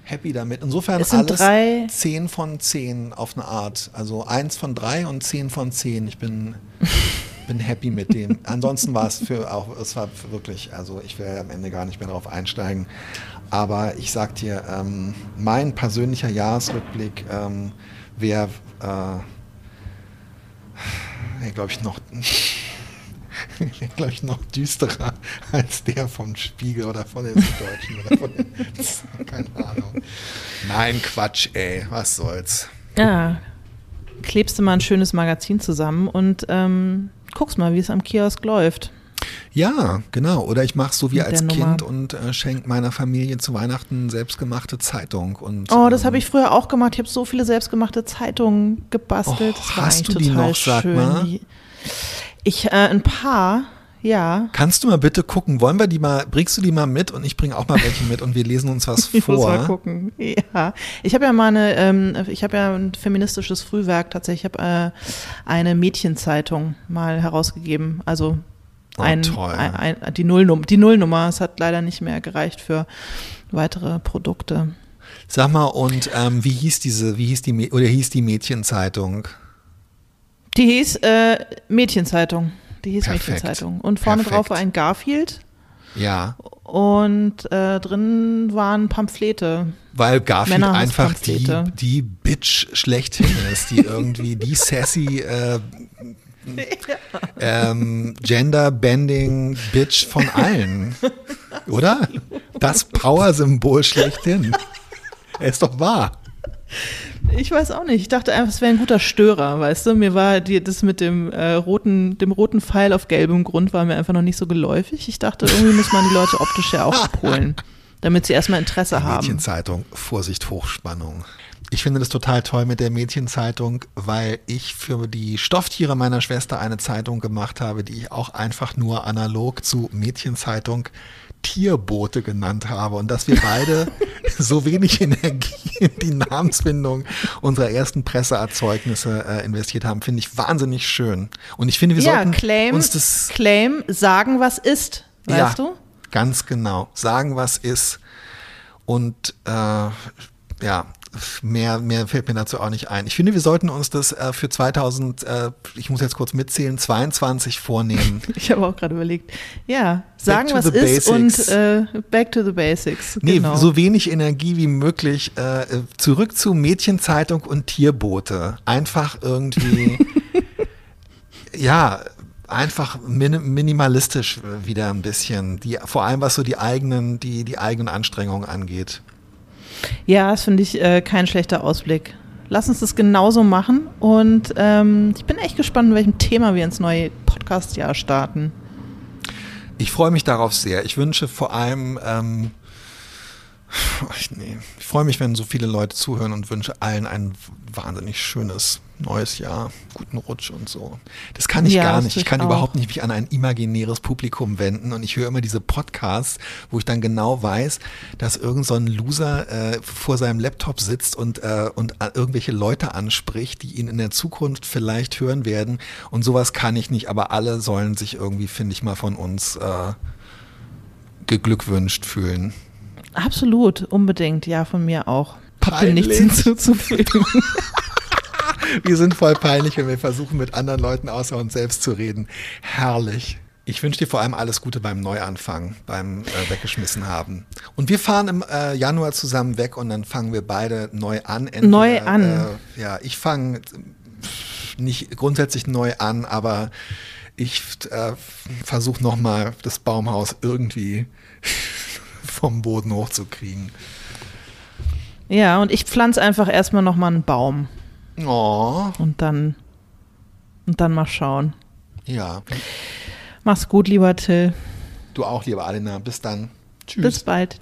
happy damit. Insofern es sind alles drei 10 von 10 auf eine Art. Also 1 von 3 und 10 von 10. Ich bin, bin happy mit dem. Ansonsten war es für auch, es war wirklich, also ich will am Ende gar nicht mehr darauf einsteigen. Aber ich sag dir, ähm, mein persönlicher Jahresrückblick ähm, wäre, äh, glaube ich, noch glaube ich, noch düsterer als der vom Spiegel oder von den Süddeutschen oder von den, keine Ahnung. Nein, Quatsch, ey, was soll's. Ja, klebst du mal ein schönes Magazin zusammen und ähm, guckst mal, wie es am Kiosk läuft. Ja, genau. Oder ich mache so wie als Kind und äh, schenke meiner Familie zu Weihnachten selbstgemachte Zeitung. Und, oh, das ähm, habe ich früher auch gemacht. Ich habe so viele selbstgemachte Zeitungen gebastelt. Oh, hast du die noch, sag schön. mal? Ich, äh, ein paar, ja. Kannst du mal bitte gucken, wollen wir die mal, bringst du die mal mit und ich bringe auch mal welche mit und wir lesen uns was vor. ich Muss mal gucken. Ja. Ich habe ja mal eine, ähm, ich habe ja ein feministisches Frühwerk tatsächlich, ich habe äh, eine Mädchenzeitung mal herausgegeben. Also oh, ein, ein, ein, die, Nullnummer, die Nullnummer. Es hat leider nicht mehr gereicht für weitere Produkte. Sag mal, und ähm, wie hieß diese, wie hieß die, oder hieß die Mädchenzeitung? Die hieß äh, Mädchenzeitung. Die hieß Perfekt. Mädchenzeitung. Und vorne Perfekt. drauf war ein Garfield. Ja. Und äh, drin waren Pamphlete. Weil Garfield einfach die, die Bitch schlechthin ist, die irgendwie die sassy äh, ähm, Gender-Bending Bitch von allen. Oder? Das Power-Symbol schlechthin. Er ist doch wahr. Ich weiß auch nicht. Ich dachte einfach, es wäre ein guter Störer, weißt du? Mir war die, das mit dem äh, roten, dem roten Pfeil auf gelbem Grund war mir einfach noch nicht so geläufig. Ich dachte, irgendwie muss man die Leute optisch ja auch abholen, damit sie erstmal Interesse die haben. Mädchenzeitung, Vorsicht, Hochspannung. Ich finde das total toll mit der Mädchenzeitung, weil ich für die Stofftiere meiner Schwester eine Zeitung gemacht habe, die ich auch einfach nur analog zu Mädchenzeitung Tierboote genannt habe und dass wir beide so wenig Energie in die Namensfindung unserer ersten Presseerzeugnisse äh, investiert haben, finde ich wahnsinnig schön. Und ich finde, wir ja, sollten claim, uns das Claim sagen, was ist, weißt ja, du? Ganz genau. Sagen, was ist. Und äh, ja, mehr, mehr fällt mir dazu auch nicht ein. Ich finde, wir sollten uns das äh, für 2000, äh, ich muss jetzt kurz mitzählen, 22 vornehmen. ich habe auch gerade überlegt. Ja, sagen, was ist und äh, back to the basics. Nee, genau. so wenig Energie wie möglich. Äh, zurück zu Mädchenzeitung und Tierboote. Einfach irgendwie, ja, einfach min minimalistisch wieder ein bisschen. Die, vor allem was so die eigenen, die, die eigenen Anstrengungen angeht. Ja, das finde ich äh, kein schlechter Ausblick. Lass uns das genauso machen und ähm, ich bin echt gespannt, mit welchem Thema wir ins neue Podcast-Jahr starten. Ich freue mich darauf sehr. Ich wünsche vor allem, ähm, ich, nee, ich freue mich, wenn so viele Leute zuhören und wünsche allen ein wahnsinnig schönes neues Jahr, guten Rutsch und so. Das kann ich ja, gar nicht. Ich kann auch. überhaupt nicht mich an ein imaginäres Publikum wenden und ich höre immer diese Podcasts, wo ich dann genau weiß, dass irgend so ein Loser äh, vor seinem Laptop sitzt und, äh, und irgendwelche Leute anspricht, die ihn in der Zukunft vielleicht hören werden und sowas kann ich nicht, aber alle sollen sich irgendwie, finde ich mal, von uns äh, geglückwünscht fühlen. Absolut, unbedingt, ja, von mir auch. Habe nichts hinzuzufügen. wir sind voll peinlich, wenn wir versuchen, mit anderen Leuten außer uns selbst zu reden. Herrlich. Ich wünsche dir vor allem alles Gute beim Neuanfang, beim äh, Weggeschmissen haben. Und wir fahren im äh, Januar zusammen weg und dann fangen wir beide neu an. Entweder, neu an. Äh, ja, ich fange nicht grundsätzlich neu an, aber ich äh, versuche nochmal das Baumhaus irgendwie vom Boden hochzukriegen. Ja, und ich pflanze einfach erstmal nochmal einen Baum. Oh. Und dann, und dann mal schauen. Ja. Mach's gut, lieber Till. Du auch, liebe Alena. Bis dann. Tschüss. Bis bald.